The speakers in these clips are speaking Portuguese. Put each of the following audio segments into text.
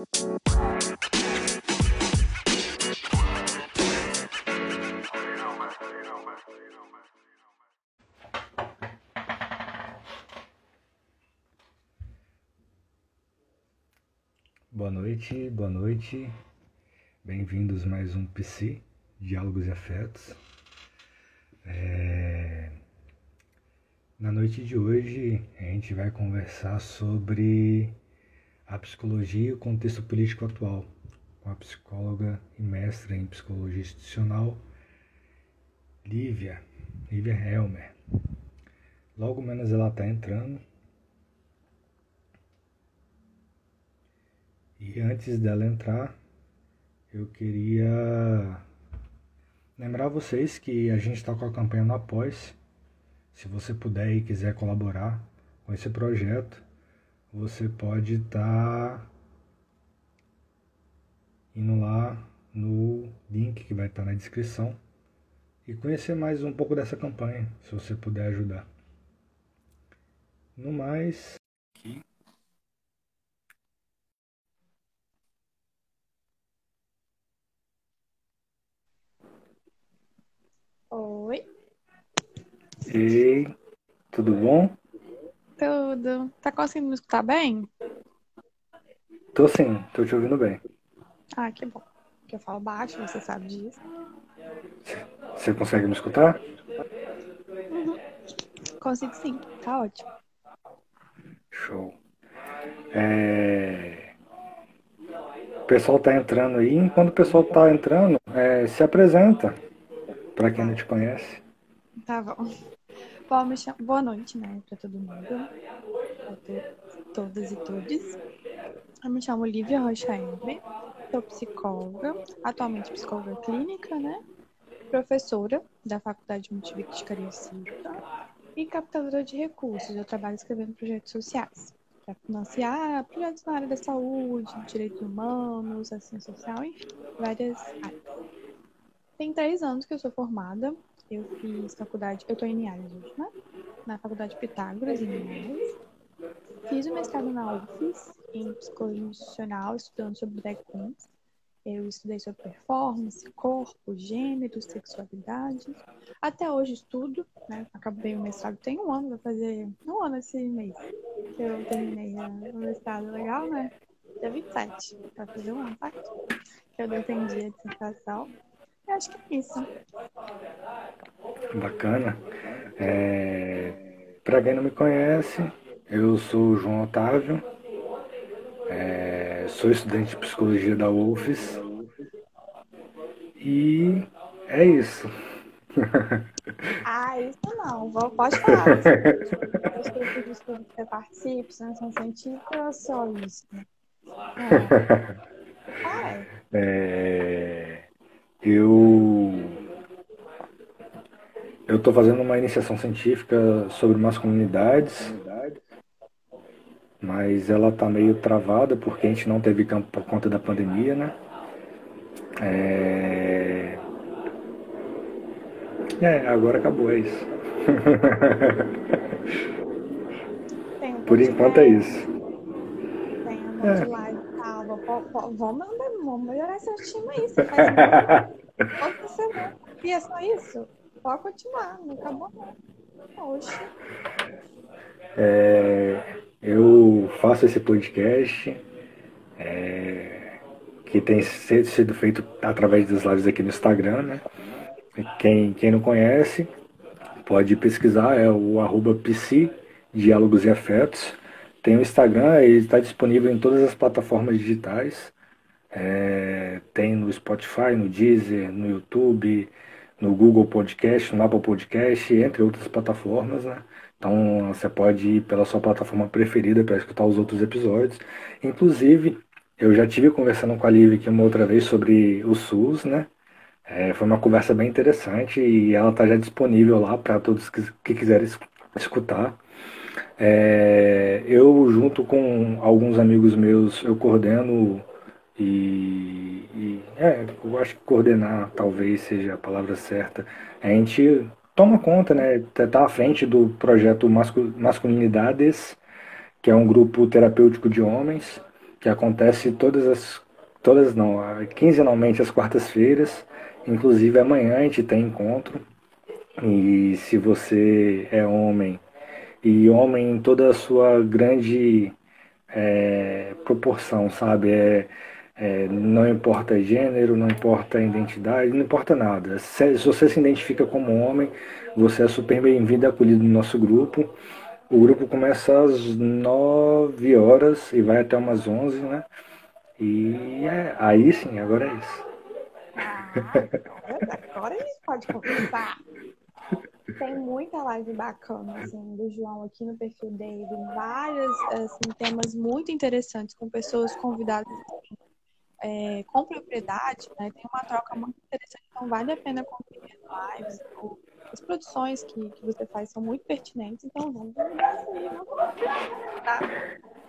Boa noite, boa noite. Bem-vindos mais um PC, Diálogos e Afetos. É... Na noite de hoje a gente vai conversar sobre a psicologia e o contexto político atual, com a psicóloga e mestra em psicologia institucional, Lívia, Lívia Helmer. Logo menos ela está entrando. E antes dela entrar, eu queria lembrar vocês que a gente está com a campanha no Após. Se você puder e quiser colaborar com esse projeto, você pode estar tá indo lá no link que vai estar tá na descrição e conhecer mais um pouco dessa campanha, se você puder ajudar. No mais, aqui. Oi. Ei, tudo bom? Tudo. Tá conseguindo me escutar bem? Tô sim, tô te ouvindo bem. Ah, que bom. Porque eu falo baixo, você sabe disso. Você consegue me escutar? Uhum. Consigo sim, tá ótimo. Show. É... O pessoal tá entrando aí. Enquanto o pessoal tá entrando, é, se apresenta para quem não te conhece. Tá bom. Me. Boa noite, né, para todo mundo, para todas e todos. Eu me chamo Lívia Rocha Embre, sou psicóloga, atualmente psicóloga clínica, né, professora da Faculdade Multivic de Cariocita e captadora de recursos. Eu trabalho escrevendo projetos sociais para financiar projetos na área da saúde, direitos humanos, assistência social, enfim, várias áreas. Tem três anos que eu sou formada. Eu fiz faculdade, eu tô em Linhares hoje, né? Na faculdade Pitágoras, em Linhares. Fiz o mestrado na UFES, em psicologia institucional, estudando sobre drag queens. Eu estudei sobre performance, corpo, gênero, sexualidade. Até hoje estudo, né? Acabei o mestrado tem um ano, vai fazer um ano esse mês que eu terminei o mestrado. Legal, né? Dia 27, vai fazer um ano, tá? Que eu defendi a dissertação. Eu acho que é isso. Bacana. É... Para quem não me conhece, eu sou o João Otávio, é... sou estudante de psicologia da UFES e é isso. Ah, isso não. Vou, pode falar. Os grupos de estudo que você participa, são científicos só isso? É. é... Eu eu estou fazendo uma iniciação científica sobre masculinidades, mas ela está meio travada porque a gente não teve campo por conta da pandemia, né? É, é agora acabou, é isso. por enquanto é isso. Tem um monte live vamos, vamos melhorar esse time aí. Você faz você E é só isso? Pode continuar, não acabou não. Oxe. É, eu faço esse podcast é, que tem sido feito através das lives aqui no Instagram, né? Quem, quem não conhece, pode pesquisar, é o arroba diálogos e afetos. Tem o Instagram, ele está disponível em todas as plataformas digitais. É, tem no Spotify, no Deezer, no YouTube, no Google Podcast, no Apple Podcast, entre outras plataformas, né? Então você pode ir pela sua plataforma preferida para escutar os outros episódios. Inclusive, eu já tive conversando com a Liv aqui uma outra vez sobre o SUS, né? É, foi uma conversa bem interessante e ela está já disponível lá para todos que, que quiserem escutar. É, eu, junto com alguns amigos meus, eu coordeno e, e, é, eu acho que coordenar talvez seja a palavra certa. A gente toma conta, né? Tá, tá à frente do projeto Masculinidades, que é um grupo terapêutico de homens. que acontece todas as. Todas não, quinzenalmente às quartas-feiras. Inclusive amanhã a gente tem encontro. E se você é homem, e homem em toda a sua grande é, proporção, sabe? É, é, não importa gênero, não importa identidade, não importa nada. Se, se você se identifica como homem, você é super bem-vindo e acolhido no nosso grupo. O grupo começa às 9 horas e vai até umas 11, né? E é, aí sim, agora é isso. Ah, agora a gente pode conversar. Tem muita live bacana, assim, do João aqui no perfil dele. Vários assim, temas muito interessantes, com pessoas convidadas é, com propriedade, né? Tem uma troca muito interessante, então vale a pena conferir as lives. As produções que, que você faz são muito pertinentes, então vamos tá?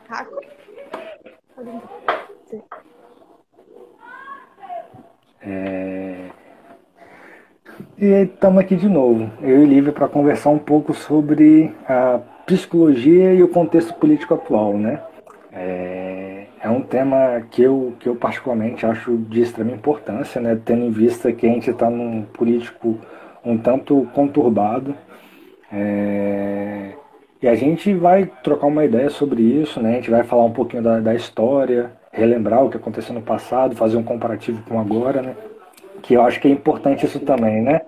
Raco. É... E estamos aqui de novo, eu e Lívia, para conversar um pouco sobre a psicologia e o contexto político atual, né? É, é um tema que eu, que eu particularmente acho de extrema importância, né? tendo em vista que a gente está num político um tanto conturbado. É, e a gente vai trocar uma ideia sobre isso, né? a gente vai falar um pouquinho da, da história, relembrar o que aconteceu no passado, fazer um comparativo com agora, né? Que eu acho que é importante isso também, né?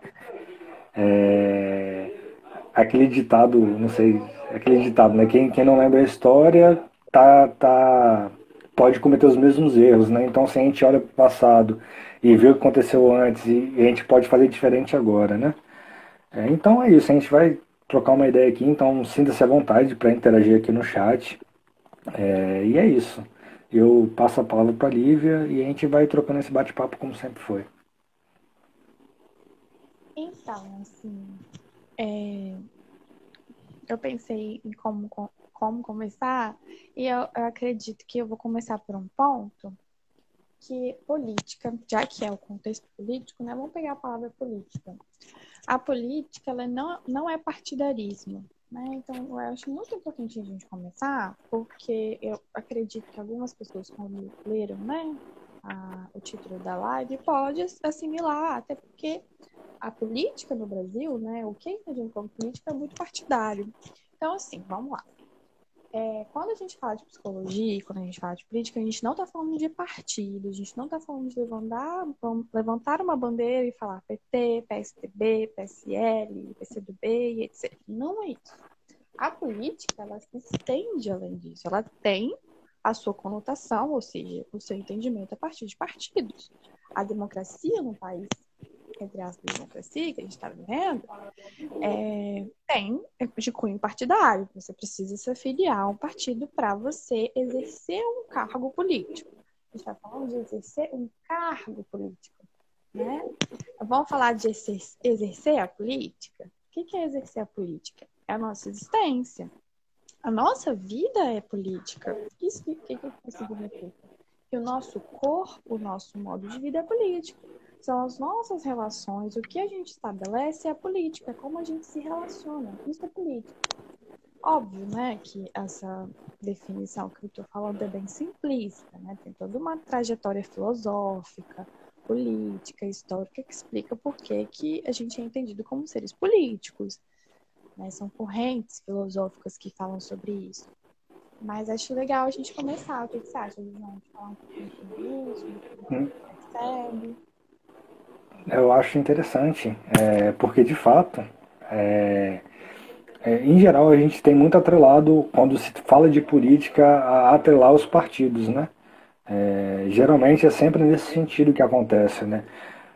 É, aquele ditado, não sei, aquele ditado, né? Quem, quem não lembra a história tá, tá, pode cometer os mesmos erros, né? Então, se a gente olha para o passado e vê o que aconteceu antes e, a gente pode fazer diferente agora, né? É, então é isso, a gente vai trocar uma ideia aqui, então sinta-se à vontade para interagir aqui no chat. É, e é isso. Eu passo a palavra para a Lívia e a gente vai trocando esse bate-papo como sempre foi. Então, assim, é, eu pensei em como como começar, e eu, eu acredito que eu vou começar por um ponto que política, já que é o contexto político, né? Vamos pegar a palavra política. A política, ela não, não é partidarismo, né? Então, eu acho muito importante a gente começar, porque eu acredito que algumas pessoas, quando leram, né, a, o título da live, pode assimilar, até porque a política no Brasil, né, o que entendemos como política é muito partidário. Então, assim, vamos lá é, quando a gente fala de psicologia, quando a gente fala de política, a gente não está falando de partido, a gente não está falando de levantar, levantar uma bandeira e falar PT, PSDB, PSL, PCdoB e etc. Não é isso. A política, ela se estende além disso. Ela tem a sua conotação, ou seja, o seu entendimento a partir de partidos. A democracia no país entre as democracia que a gente está vivendo, é, tem de cunho partidário. Você precisa se afiliar a um partido para você exercer um cargo político. A gente está falando de exercer um cargo político. Né? Vamos falar de exercer a política? O que é exercer a política? É a nossa existência. A nossa vida é política. Isso que, que, que significa? Que o nosso corpo, o nosso modo de vida é político são as nossas relações, o que a gente estabelece é a política, é como a gente se relaciona. Isso é política. Óbvio, né, que essa definição que eu estou falando é bem simplista, né? Tem toda uma trajetória filosófica, política, histórica que explica por que, que a gente é entendido como seres políticos. Né? São correntes filosóficas que falam sobre isso. Mas acho legal a gente começar. O que, que você acha? De falar um pouquinho sobre isso, sobre o que hum. percebe? Eu acho interessante, é, porque de fato, é, é, em geral, a gente tem muito atrelado, quando se fala de política, a atrelar os partidos, né? É, geralmente é sempre nesse sentido que acontece, né?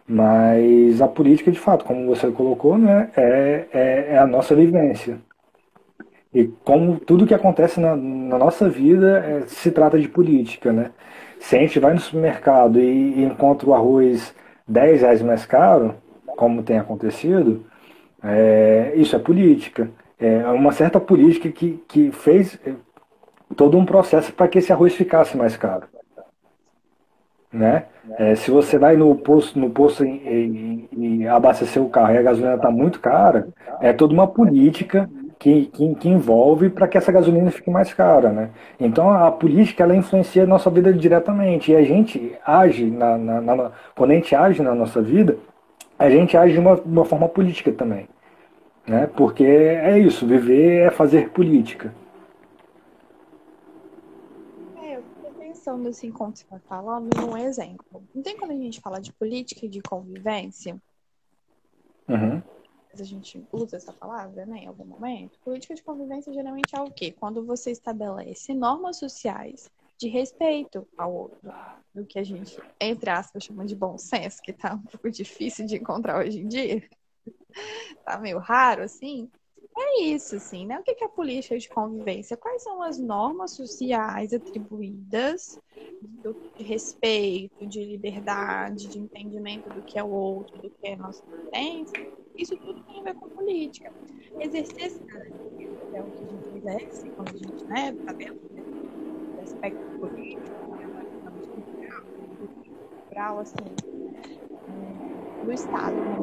Mas a política, de fato, como você colocou, né, é, é, é a nossa vivência. E como tudo que acontece na, na nossa vida é, se trata de política, né? Se a gente vai no supermercado e, e encontra o arroz 10 reais mais caro, como tem acontecido, é, isso é política. É uma certa política que, que fez é, todo um processo para que esse arroz ficasse mais caro. Né? É, se você vai no posto, no posto e, e, e abastecer o carro e a gasolina está muito cara, é toda uma política que, que, que envolve para que essa gasolina fique mais cara, né? Então a política ela influencia a nossa vida diretamente e a gente age na, na, na quando a gente age na nossa vida, a gente age de uma, uma forma política também, né? Porque é isso, viver é fazer política. É, pensando assim, como você vai falando, num exemplo. Não tem quando a gente fala de política e de convivência? Uhum a gente usa essa palavra, né, em algum momento, política de convivência geralmente é o quê? Quando você estabelece normas sociais de respeito ao outro, do que a gente, entre aspas, chama de bom senso, que tá um pouco difícil de encontrar hoje em dia, tá meio raro, assim, é isso, assim, né? O que é a política de convivência? Quais são as normas sociais atribuídas de respeito, de liberdade, de entendimento do que é o outro, do que é a nossa existência? Isso tudo tem a ver com política. Exercer esse é o que a gente exerce quando a gente, né, tá dentro do aspecto político, né, cultural, assim, do Estado, né?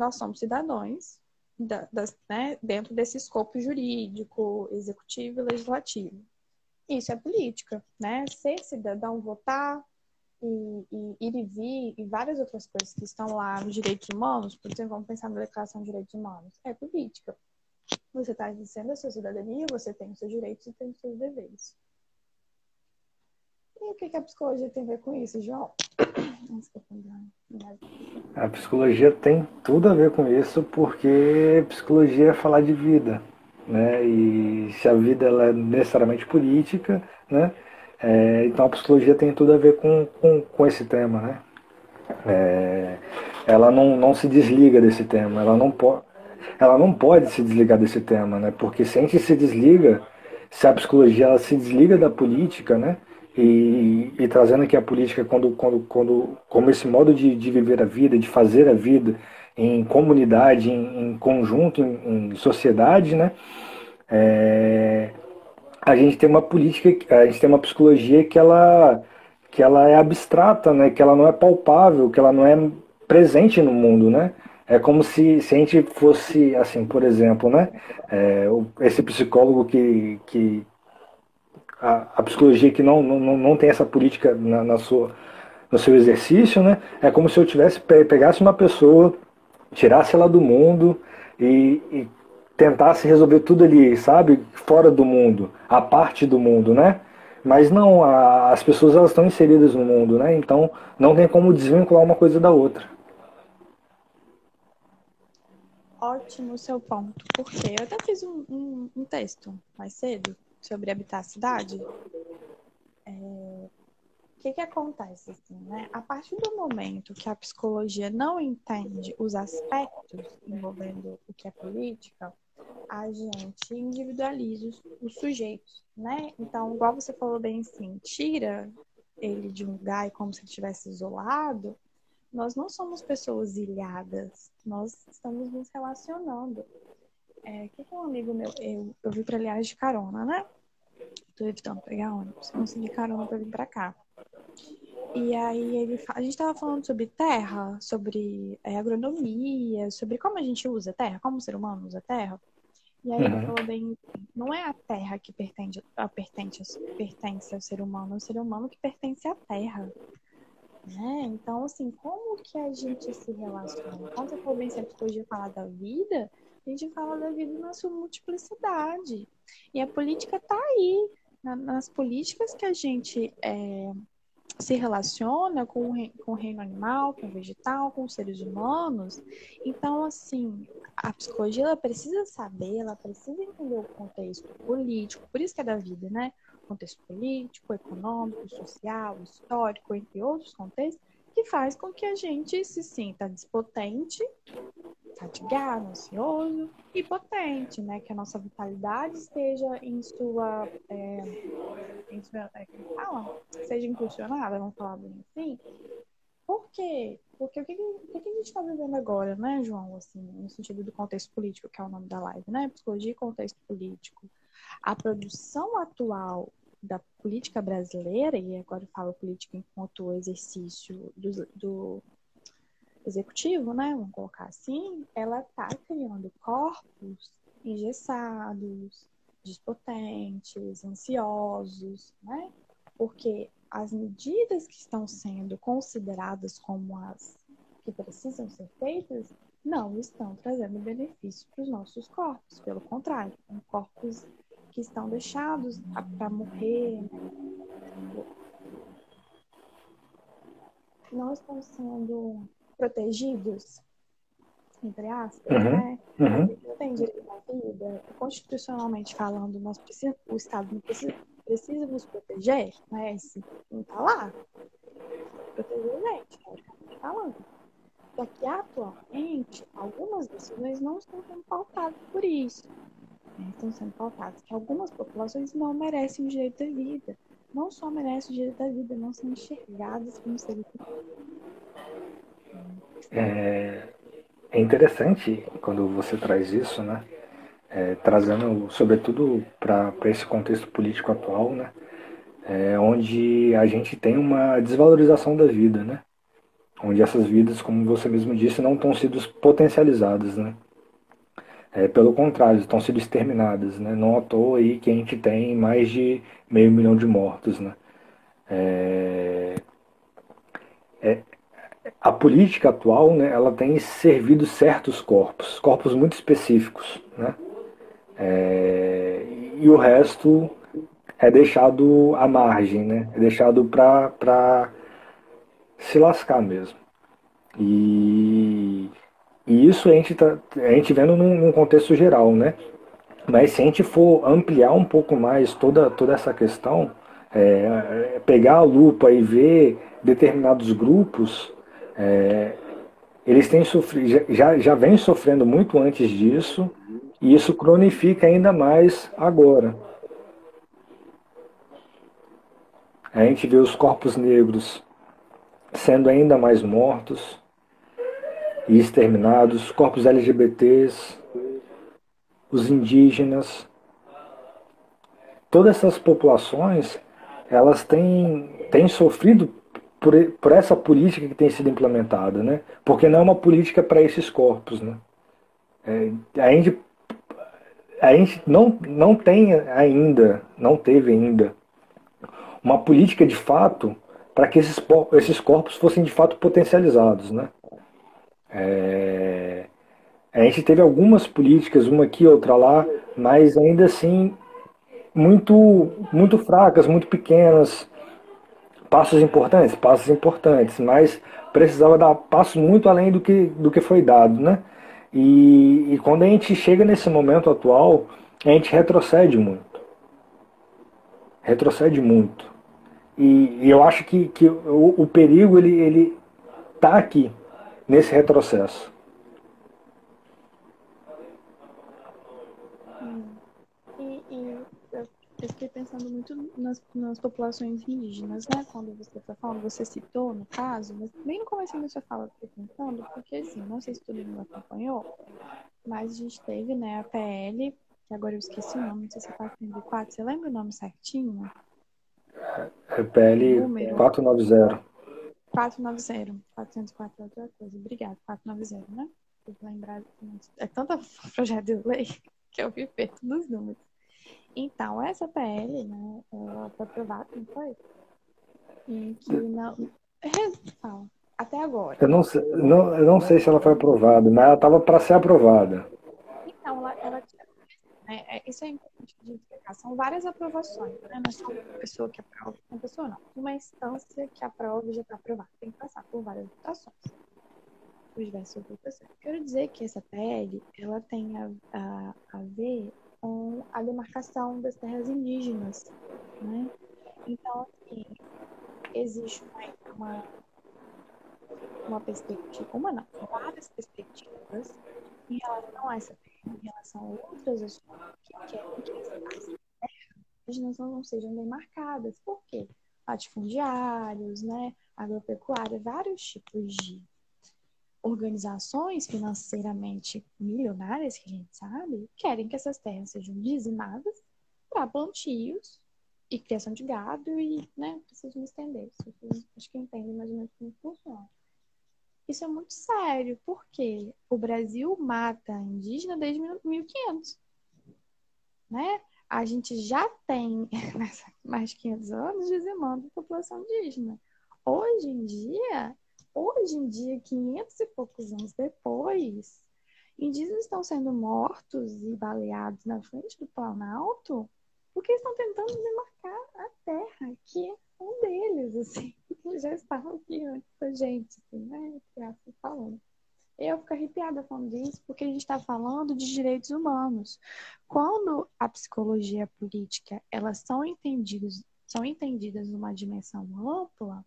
Nós somos cidadãos da, das, né, dentro desse escopo jurídico, executivo e legislativo. Isso é política, né? Ser cidadão, votar e, e ir e vir e várias outras coisas que estão lá nos direitos humanos, por exemplo, vamos pensar na Declaração de Direitos Humanos, é política. Você está exercendo a sua cidadania, você tem os seus direitos e tem os seus deveres. E o que, que a psicologia tem a ver com isso, João? A psicologia tem tudo a ver com isso, porque psicologia é falar de vida, né? E se a vida ela é necessariamente política, né? É, então a psicologia tem tudo a ver com, com, com esse tema, né? É, ela não, não se desliga desse tema, ela não, pode ela não pode se desligar desse tema, né? Porque se a gente se desliga, se a psicologia ela se desliga da política, né? E, e, trazendo aqui a política quando, quando, quando, como esse modo de, de viver a vida, de fazer a vida em comunidade, em, em conjunto, em, em, sociedade, né? É, a gente tem uma política, a gente tem uma psicologia que ela, que ela é abstrata, né? Que ela não é palpável, que ela não é presente no mundo, né? É como se, se a gente fosse, assim, por exemplo, né? É, esse psicólogo que, que, a, a psicologia que não, não, não tem essa política na, na sua, no seu exercício, né? É como se eu tivesse pegasse uma pessoa, tirasse ela do mundo e, e tentasse resolver tudo ali, sabe? Fora do mundo, a parte do mundo, né? Mas não, a, as pessoas elas estão inseridas no mundo, né? Então não tem como desvincular uma coisa da outra. Ótimo seu ponto, porque eu até fiz um, um, um texto mais cedo sobre habitar a cidade, é, o que, que acontece assim, né? A partir do momento que a psicologia não entende os aspectos envolvendo o que é política, a gente individualiza os, os sujeitos, né? Então, igual você falou bem assim, tira ele de um lugar e como se ele estivesse isolado, nós não somos pessoas ilhadas, nós estamos nos relacionando. É, que, um amigo meu, eu, eu vi para aliás de carona, né? Tô evitando pegar ônibus, consegui carona para vir para cá. E aí ele, a gente estava falando sobre terra, sobre é, agronomia, sobre como a gente usa terra, como o ser humano usa terra. E aí uhum. ele falou bem, não é a terra que pertence, a pertence, pertence ao ser humano, é o ser humano que pertence à terra. Né? Então, assim, como que a gente se relaciona? Quando você for bem sempre podia falar da vida, a gente fala da vida na sua multiplicidade. E a política está aí, na, nas políticas que a gente é, se relaciona com, com o reino animal, com o vegetal, com os seres humanos. Então, assim, a psicologia ela precisa saber, ela precisa entender o contexto político, por isso que é da vida, né? Contexto político, econômico, social, histórico, entre outros contextos, que faz com que a gente se sinta despotente, fatigado, ansioso e potente, né? Que a nossa vitalidade esteja em sua, é, em sua é, fala, seja impulsionada, vamos falar bem assim. Por quê? Porque o que, o que a gente está vivendo agora, né, João? Assim, no sentido do contexto político, que é o nome da live, né? Psicologia e contexto político. A produção atual da política brasileira, e agora eu falo política enquanto exercício do, do executivo, né? Vamos colocar assim, ela está criando corpos engessados, dispotentes, ansiosos, né? Porque as medidas que estão sendo consideradas como as que precisam ser feitas não estão trazendo benefício para os nossos corpos. Pelo contrário, são corpos que estão deixados para morrer. Né? Não estão sendo protegidos, entre aspas, uhum. né? Uhum. Não tem direito à vida. Constitucionalmente falando, nós precisa, o Estado não precisa, precisa nos proteger, né? Esse não está lá. Proteger a gente, teoricamente falando. Só que atualmente, algumas decisões não estão sendo pautadas por isso. Né? Estão sendo pautadas que algumas populações não merecem o direito à vida. Não só merecem o direito à vida, não são enxergadas como seres. É, é interessante quando você traz isso, né? É, trazendo sobretudo para esse contexto político atual, né? É, onde a gente tem uma desvalorização da vida, né? Onde essas vidas, como você mesmo disse, não estão sendo potencializadas, né? É, pelo contrário, estão sendo exterminadas, né? Não à toa aí que a gente tem mais de meio milhão de mortos, né? É, é, a política atual, né, ela tem servido certos corpos, corpos muito específicos, né? É, e o resto é deixado à margem, né? É deixado para se lascar mesmo. E, e isso a gente, tá, a gente vendo num, num contexto geral, né? Mas se a gente for ampliar um pouco mais toda, toda essa questão, é, é pegar a lupa e ver determinados grupos, é, eles têm sofrido, já, já vem sofrendo muito antes disso, e isso cronifica ainda mais agora. A gente vê os corpos negros sendo ainda mais mortos e exterminados, corpos LGBTs, os indígenas, todas essas populações, elas têm, têm sofrido por, por essa política que tem sido implementada, né? Porque não é uma política para esses corpos, né? É, a gente a gente não, não tem ainda, não teve ainda, uma política de fato para que esses, esses corpos fossem de fato potencializados. Né? É, a gente teve algumas políticas, uma aqui, outra lá, mas ainda assim muito, muito fracas, muito pequenas, passos importantes, passos importantes, mas precisava dar passos muito além do que, do que foi dado, né? E, e quando a gente chega nesse momento atual, a gente retrocede muito. Retrocede muito. E, e eu acho que, que o, o perigo ele ele tá aqui nesse retrocesso. eu fiquei pensando muito nas, nas populações indígenas, né? Quando você está falando, você citou no caso, mas bem no começo da sua fala, eu fiquei pensando, porque assim, não sei se todo mundo acompanhou, mas a gente teve, né, a PL, que agora eu esqueci o nome, não sei se é 404, você lembra o nome certinho? É PL Número. 490. 490. 404 é outra coisa. Obrigada, 490, né? Vou lembrar. É tanta projeto de lei que eu vi perto dos números. Então, essa PL, né, ela foi aprovada, não foi? E que não. Fala. Até agora. Eu não sei, não, eu não sei se ela foi aprovada, mas ela estava para ser aprovada. Então, ela, ela é, é, isso é importante de explicar. São várias aprovações, né? Não é só uma pessoa que aprova, uma pessoa não. Uma instância que aprova já está aprovada. Tem que passar por várias votações. Por diversas votações. Quero dizer que essa PL, ela tem a, a, a ver com a demarcação das terras indígenas, né? Então, assim, existe uma, uma perspectiva, uma não, várias perspectivas em relação a essa terra, em relação a outras que querem que as terras não sejam demarcadas. Por quê? Latifundiários, né? agropecuária, vários tipos de organizações financeiramente milionárias, que a gente sabe, querem que essas terras sejam dizimadas para plantios e criação de gado e, né, preciso me estender. Acho que entendem mais ou menos como funciona. Isso é muito sério, porque o Brasil mata indígena desde 1500, né? A gente já tem, mais de 500 anos, dizimando a população indígena. Hoje em dia, hoje em dia, 500 e poucos anos depois, indígenas estão sendo mortos e baleados na frente do Planalto porque estão tentando demarcar a terra, que é um deles, assim, que já estavam aqui antes da gente, assim, né? Assim falando. Eu fico arrepiada falando disso porque a gente está falando de direitos humanos. Quando a psicologia política elas são entendidas, são entendidas numa dimensão ampla,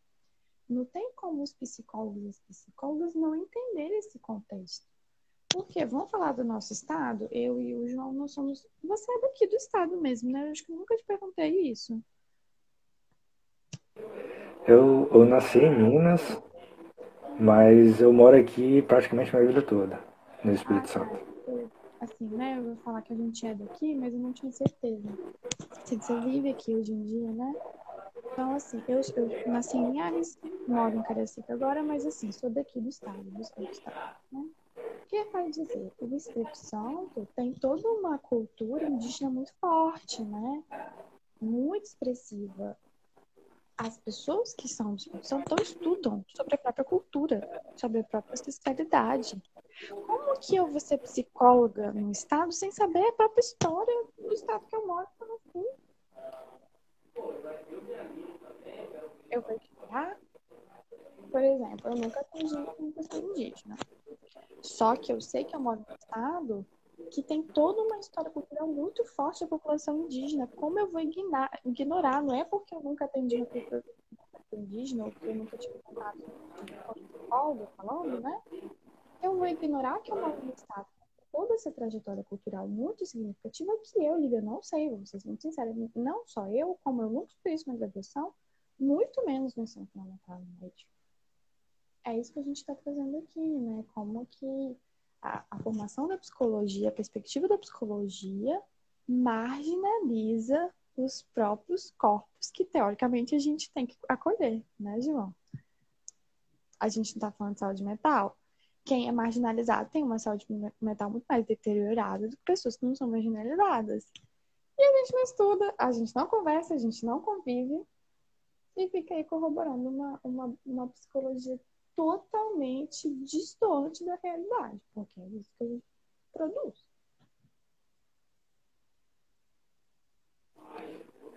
não tem como os psicólogos e as psicólogas não entenderem esse contexto. Porque, vamos falar do nosso estado? Eu e o João, nós somos. Você é daqui do estado mesmo, né? Eu acho que nunca te perguntei isso. Eu, eu nasci em Minas, mas eu moro aqui praticamente a minha vida toda, no Espírito ah, Santo. Assim, né? Eu vou falar que a gente é daqui, mas eu não tinha certeza. Assim, você vive aqui hoje em dia, né? Então, assim, eu, eu nasci em Linhares, moro em Caracica agora, mas assim, sou daqui do estado, do Espírito Santo, né? O que vai dizer? O Espírito Santo tem toda uma cultura indígena muito forte, né? Muito expressiva. As pessoas que são Espírito Santo estudam sobre a própria cultura, sobre a própria especialidade. Como que eu vou ser psicóloga num estado sem saber a própria história do estado que eu moro? Eu vou estudar? Por exemplo, eu nunca atendi uma pessoa indígena. Só que eu sei que eu moro num estado que tem toda uma história cultural muito forte da população indígena. Como eu vou ignorar? Não é porque eu nunca atendi uma pessoa indígena ou que eu nunca tive contato com algo falando, né? Eu vou ignorar que eu moro num estado toda essa trajetória cultural muito significativa que eu, Lívia, não sei, vou ser muito sincera, não só eu, como eu nunca fiz na graduação, muito menos no ensino fundamental médio é isso que a gente está trazendo aqui, né? Como que a, a, formação da psicologia, a perspectiva da psicologia, marginaliza os próprios corpos que, teoricamente, a gente tem que acolher, né, João? A gente não está falando de saúde mental. Quem é marginalizado tem uma saúde mental muito mais deteriorada do que pessoas que não são marginalizadas. E a gente não estuda, a gente não conversa, a gente não convive e fica aí corroborando uma, uma, uma psicologia totalmente distante da realidade, porque é isso que a gente produz.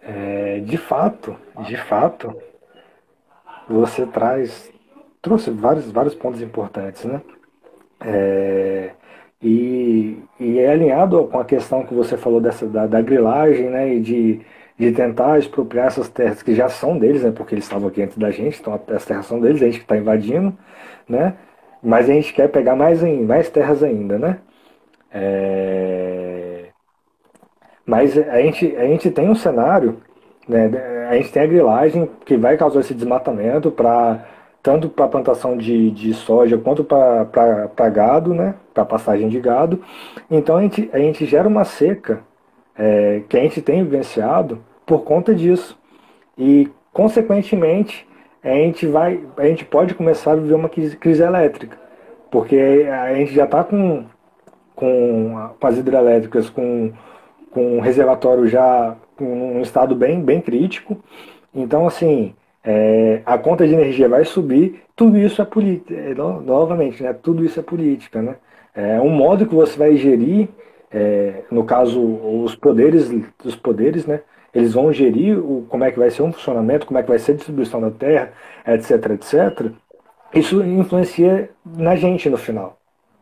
É, de fato, de fato, você traz, trouxe vários, vários pontos importantes, né? É, e, e é alinhado com a questão que você falou dessa, da, da grilagem, né? E de de tentar expropriar essas terras que já são deles, né, porque eles estavam aqui antes da gente, então as terras são deles, a gente que está invadindo, né, mas a gente quer pegar mais, em, mais terras ainda, né. É... Mas a gente, a gente tem um cenário, né, a gente tem a grilagem que vai causar esse desmatamento para tanto para plantação de, de soja quanto para gado, né, para passagem de gado. Então a gente, a gente gera uma seca é, que a gente tem vivenciado por conta disso. E, consequentemente, a gente, vai, a gente pode começar a viver uma crise, elétrica, porque a gente já está com, com, com as hidrelétricas com, com reservatório já em um estado bem, bem crítico. Então, assim, é, a conta de energia vai subir, tudo isso é política, é, novamente, né, tudo isso é política. Né? É um modo que você vai gerir é, no caso, os poderes, os poderes, né? Eles vão gerir o, como é que vai ser o funcionamento, como é que vai ser a distribuição da terra, etc, etc. Isso influencia na gente no final,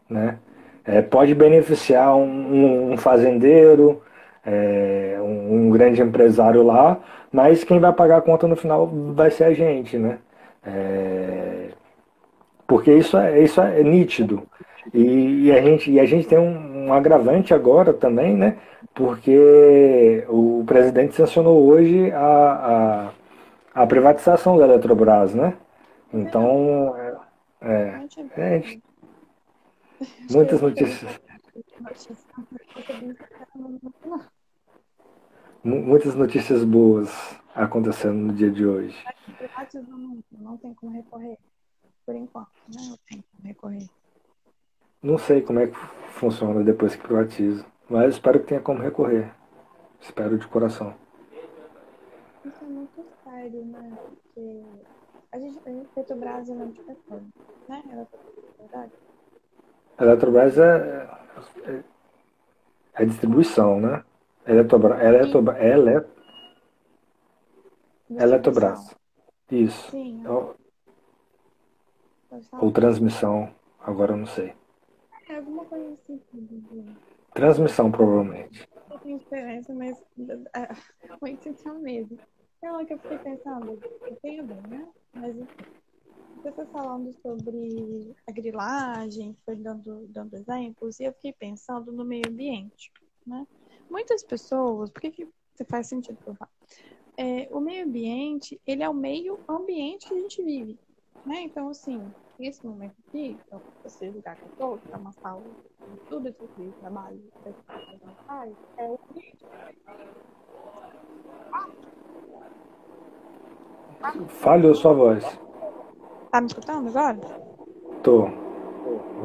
né? É, pode beneficiar um, um fazendeiro, é, um, um, grande empresário lá, mas quem vai pagar a conta no final vai ser a gente, né? É, porque isso é, isso é nítido. E, e, a, gente, e a gente tem um, um, agravante agora também, né? Porque o presidente sancionou hoje a, a, a privatização da Eletrobras, né? Então, é, é, é muitas notícias. Muitas notícias boas acontecendo no dia de hoje. Não, não tem como recorrer. por enquanto, né? Eu tenho como recorrer. Não sei como é que funciona depois que privatiza, mas espero que tenha como recorrer. Espero de coração. Isso é muito sério, né? Porque a gente, a gente Petrobras é de petróleo, né? Ela é verdade. Eletrobras é, é, é distribuição, né? Eletrobras, Eletrobras, Ele, Eletrobras. Isso. Sim. Ou, ou transmissão, agora eu não sei. É alguma coisa assim. Transmissão, provavelmente. Não tem diferença, mas é, o intenção mesmo. É uma que eu fiquei pensando, eu tenho bem, né? Mas enfim. Você foi falando sobre a grilagem, foi dando, dando exemplos, e eu fiquei pensando no meio ambiente, né? Muitas pessoas, por que, que faz sentido falo? É, o meio ambiente, ele é o meio ambiente que a gente vive, né? Então, assim, nesse momento aqui, então, esse lugar que eu estou, que é uma sala, tudo isso aqui, trabalho, é o ambiente. Falhou sua voz. Tá me escutando agora? Tô.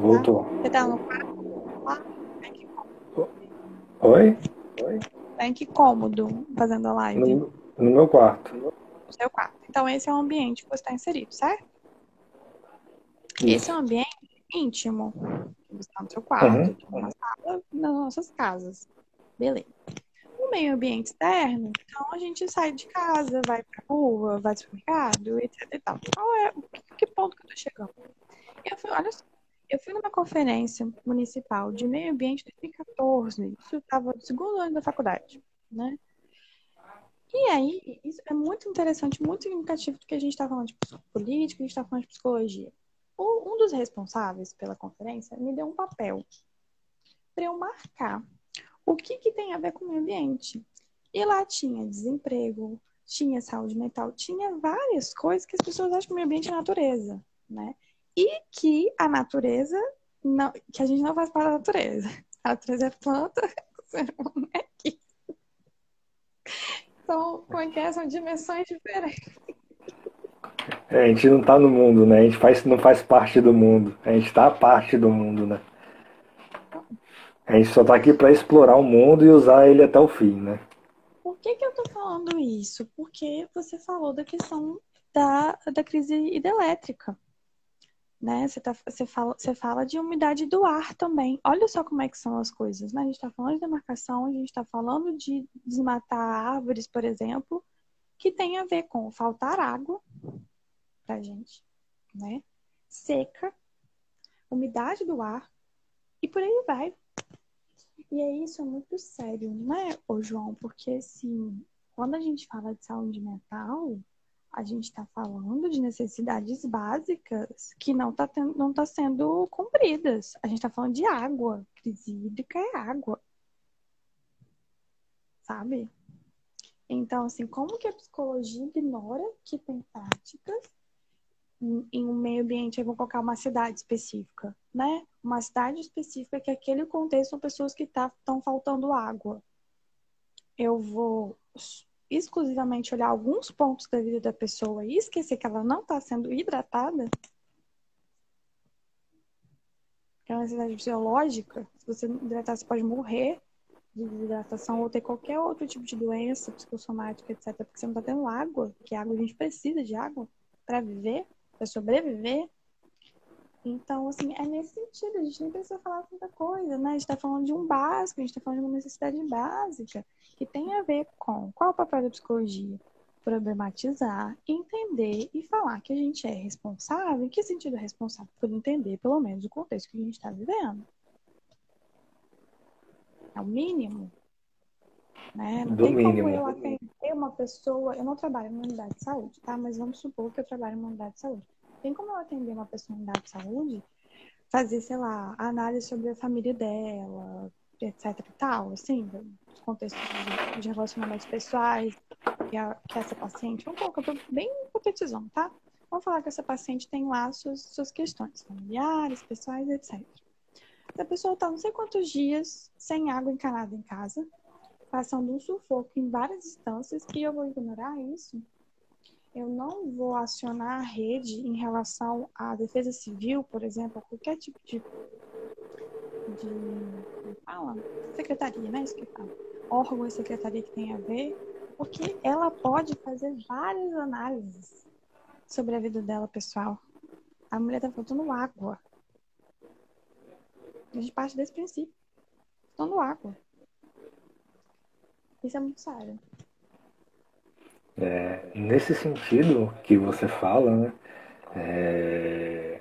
Voltou. Você tá no quarto? Oi? Tá em que cômodo fazendo a live? No, no meu quarto. No seu quarto. Então, esse é o ambiente que você está inserido, certo? Esse é um ambiente íntimo. Você está no seu quarto, Uhum. na sala, nas nossas casas. Beleza. O meio ambiente externo, então a gente sai de casa, vai pra rua, vai pro supermercado, etc e tal. Qual é, que, que ponto que eu tô chegando? Eu fui, olha só, eu fui numa conferência municipal de meio ambiente em 2014, isso estava no segundo ano da faculdade, né? E aí, isso é muito interessante, muito significativo do que a gente está falando de política, a gente está falando de psicologia. Um dos responsáveis pela conferência me deu um papel para eu marcar o que, que tem a ver com o meio ambiente. E lá tinha desemprego, tinha saúde mental, tinha várias coisas que as pessoas acham que o meio ambiente é natureza, né? E que a natureza, não, que a gente não faz para a natureza. A natureza é planta, é aqui. Então, como é que é? São dimensões diferentes. É, a gente não tá no mundo, né? A gente faz, não faz parte do mundo. A gente tá parte do mundo, né? A gente só tá aqui para explorar o mundo e usar ele até o fim, né? Por que, que eu tô falando isso? Porque você falou da questão da, da crise hidrelétrica. Né? Você, tá, você, fala, você fala de umidade do ar também. Olha só como é que são as coisas. Né? A gente está falando de demarcação, a gente está falando de desmatar árvores, por exemplo, que tem a ver com faltar água pra gente, né? Seca, umidade do ar e por aí vai. E é isso é muito sério, né, ô João? Porque assim, quando a gente fala de saúde mental, a gente está falando de necessidades básicas que não está não tá sendo cumpridas. A gente está falando de água. Crise hídrica é água. Sabe? Então, assim, como que a psicologia ignora que tem práticas em um meio ambiente, eu vou colocar uma cidade específica, né? Uma cidade específica que aquele contexto são pessoas que estão tá, faltando água. Eu vou exclusivamente olhar alguns pontos da vida da pessoa e esquecer que ela não está sendo hidratada. É uma necessidade fisiológica. Se você não hidratar, você pode morrer de desidratação ou ter qualquer outro tipo de doença psicossomática, etc. Porque você não está tendo água, que água a gente precisa de água para viver para sobreviver. Então, assim, é nesse sentido, a gente nem precisa falar tanta coisa, né? A gente está falando de um básico, a gente está falando de uma necessidade básica, que tem a ver com qual é o papel da psicologia? Problematizar, entender e falar que a gente é responsável. Em que sentido é responsável? Por entender, pelo menos, o contexto que a gente está vivendo. É o mínimo. Né? Não Do tem mínimo. como eu atender uma pessoa. Eu não trabalho na unidade de saúde, tá? Mas vamos supor que eu trabalho numa unidade de saúde. Tem como eu atender uma pessoa em unidade de saúde, fazer, sei lá, análise sobre a família dela, etc e tal, assim, os contextos de, de relacionamentos pessoais que, a, que essa paciente, vamos colocar bem hipotetizando, tá? Vamos falar que essa paciente tem lá suas, suas questões familiares, pessoais, etc. Se a pessoa está não sei quantos dias sem água encanada em casa, passando um sufoco em várias instâncias, e eu vou ignorar isso, eu não vou acionar a rede em relação à defesa civil, por exemplo, a qualquer tipo de, de fala? secretaria, né? Isso que fala. Órgão e secretaria que tem a ver, porque ela pode fazer várias análises sobre a vida dela pessoal. A mulher tá faltando água. A gente parte desse princípio. Faltando água. Isso é muito sério. É, nesse sentido que você fala, né? É,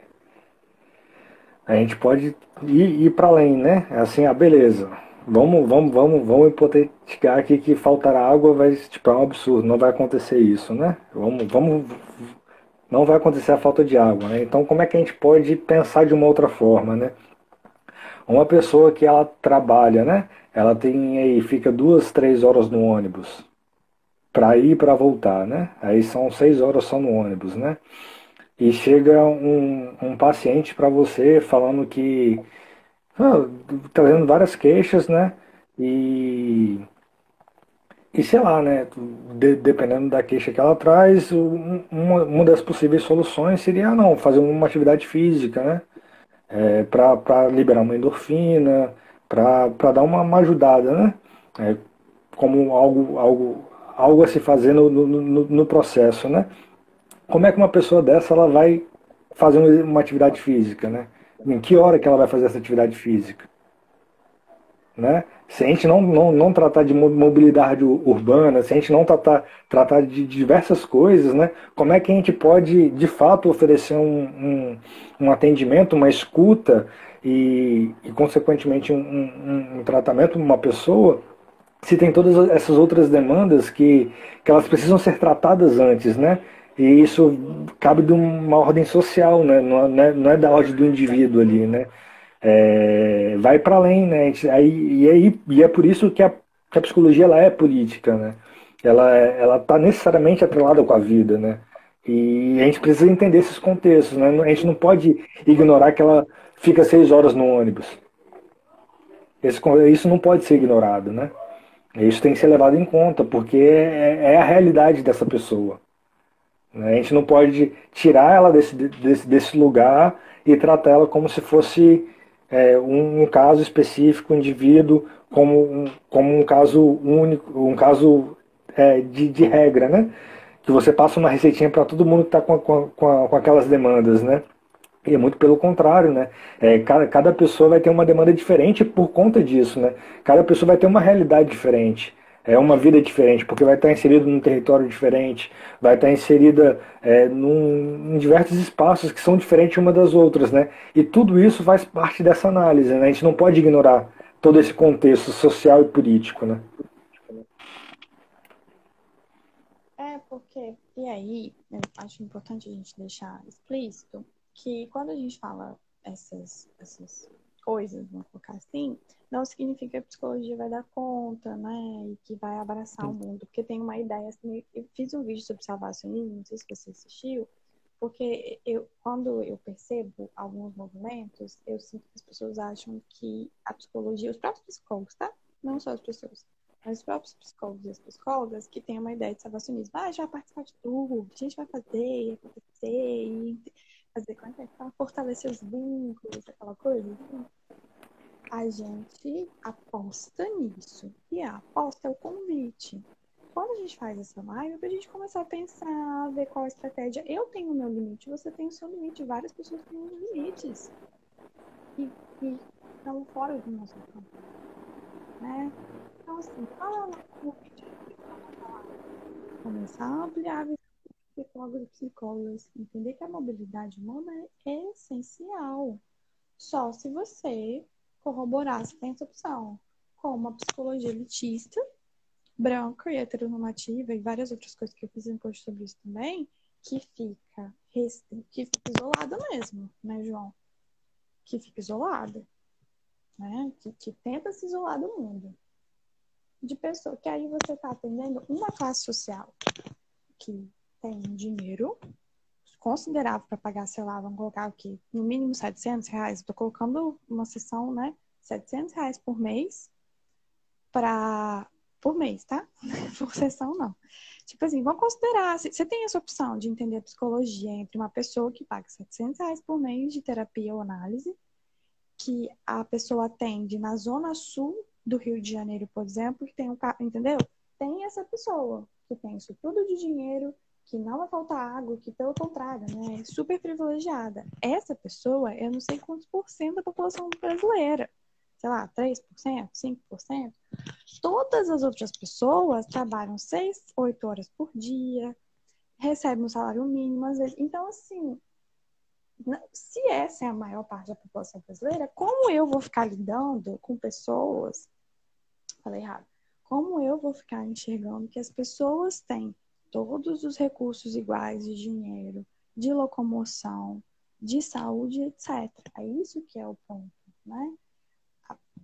a gente pode ir, ir para além, né? É assim, ah, beleza. Vamos, vamos, vamos, vamos hipoteticar aqui que faltar água vai tipo, é um absurdo, não vai acontecer isso, né? Vamos, vamos, não vai acontecer a falta de água, né? Então, como é que a gente pode pensar de uma outra forma, né? Uma pessoa que ela trabalha, né? Ela tem aí fica duas, três horas no ônibus para ir e para voltar, né? Aí são seis horas só no ônibus, né? E chega um, um paciente para você falando que ah, trazendo várias queixas, né? E e sei lá, né? De, dependendo da queixa que ela traz, uma, uma das possíveis soluções seria não fazer uma atividade física, né? É, para liberar uma endorfina, para dar uma, uma, ajudada, né? É, como algo, algo, algo a se fazer no, no, no, processo, né? Como é que uma pessoa dessa ela vai fazer uma atividade física, né? Em que hora que ela vai fazer essa atividade física? Né? Se a gente não, não, não tratar de mobilidade urbana, se a gente não tratar, tratar de diversas coisas, né? como é que a gente pode, de fato, oferecer um, um, um atendimento, uma escuta e, e consequentemente, um, um, um tratamento para uma pessoa se tem todas essas outras demandas que, que elas precisam ser tratadas antes, né? E isso cabe de uma ordem social, né? Não, é, não é da ordem do indivíduo ali, né? É, vai para além, né? Aí, e, aí, e é por isso que a, que a psicologia ela é política, né? Ela ela está necessariamente atrelada com a vida, né? E a gente precisa entender esses contextos, né? A gente não pode ignorar que ela fica seis horas no ônibus. Esse, isso não pode ser ignorado, né? Isso tem que ser levado em conta, porque é, é a realidade dessa pessoa. Né? A gente não pode tirar ela desse, desse, desse lugar e tratar ela como se fosse é, um, um, caso específico, um indivíduo, como um, como um caso único, um caso é, de, de regra, né? Que você passa uma receitinha para todo mundo que está com, com, com, com aquelas demandas, né? E é muito pelo contrário, né? É, cada, cada pessoa vai ter uma demanda diferente por conta disso, né? Cada pessoa vai ter uma realidade diferente é uma vida diferente, porque vai estar inserido num território diferente, vai estar inserida é, num, em diversos espaços que são diferentes uma das outras, né? E tudo isso faz parte dessa análise, né? A gente não pode ignorar todo esse contexto social e político, né? É, porque, e aí, eu acho importante a gente deixar explícito que quando a gente fala essas, essas coisas, vamos colocar assim, não significa que a psicologia vai dar conta, né? E que vai abraçar o mundo. Porque tem uma ideia, assim, eu fiz um vídeo sobre salvacionismo, não sei se você assistiu, porque eu, quando eu percebo alguns movimentos, eu sinto que as pessoas acham que a psicologia, os próprios psicólogos, tá? Não só as pessoas, mas os próprios psicólogos e as psicólogas que têm uma ideia de salvacionismo. Ah, já vai participar de tudo, a gente vai fazer, acontecer, e fazer, como é que é? Fortalecer os vínculos, aquela coisa. A gente aposta nisso. E a aposta é o convite. Quando a gente faz essa live, é pra gente começar a pensar, ver qual a estratégia. Eu tenho o meu limite, você tem o seu limite, várias pessoas têm os limites. E, estão fora do nosso campo. Né? Então, assim, fala lá no vídeo. Começar a ampliar psicólogos e psicólogas. Entender que a mobilidade humana é essencial. Só se você corroborar se tem essa opção, como a psicologia elitista, branca e heteronormativa e várias outras coisas que eu fiz um post sobre isso também, que fica, que fica isolada mesmo, né, João? Que fica isolada, né? Que, que tenta se isolar do mundo. De pessoa que aí você está atendendo uma classe social que tem dinheiro, considerável para pagar, sei lá, vamos colocar aqui, no mínimo 700 reais. Estou colocando uma sessão, né? 700 reais por mês para por mês, tá? Por sessão não. Tipo assim, vamos considerar, você tem essa opção de entender a psicologia entre uma pessoa que paga 700 reais por mês de terapia ou análise, que a pessoa atende na zona sul do Rio de Janeiro, por exemplo, que tem um carro, entendeu? Tem essa pessoa que tem isso tudo de dinheiro, que não vai faltar água, que pelo contrário, né, é super privilegiada. Essa pessoa, eu não sei quantos por cento da população brasileira sei lá, 3%, 5%. Todas as outras pessoas trabalham 6, 8 horas por dia, recebem um salário mínimo, às vezes. Então, assim, se essa é a maior parte da população brasileira, como eu vou ficar lidando com pessoas. Falei errado. Como eu vou ficar enxergando que as pessoas têm todos os recursos iguais de dinheiro, de locomoção, de saúde, etc. É isso que é o ponto, né?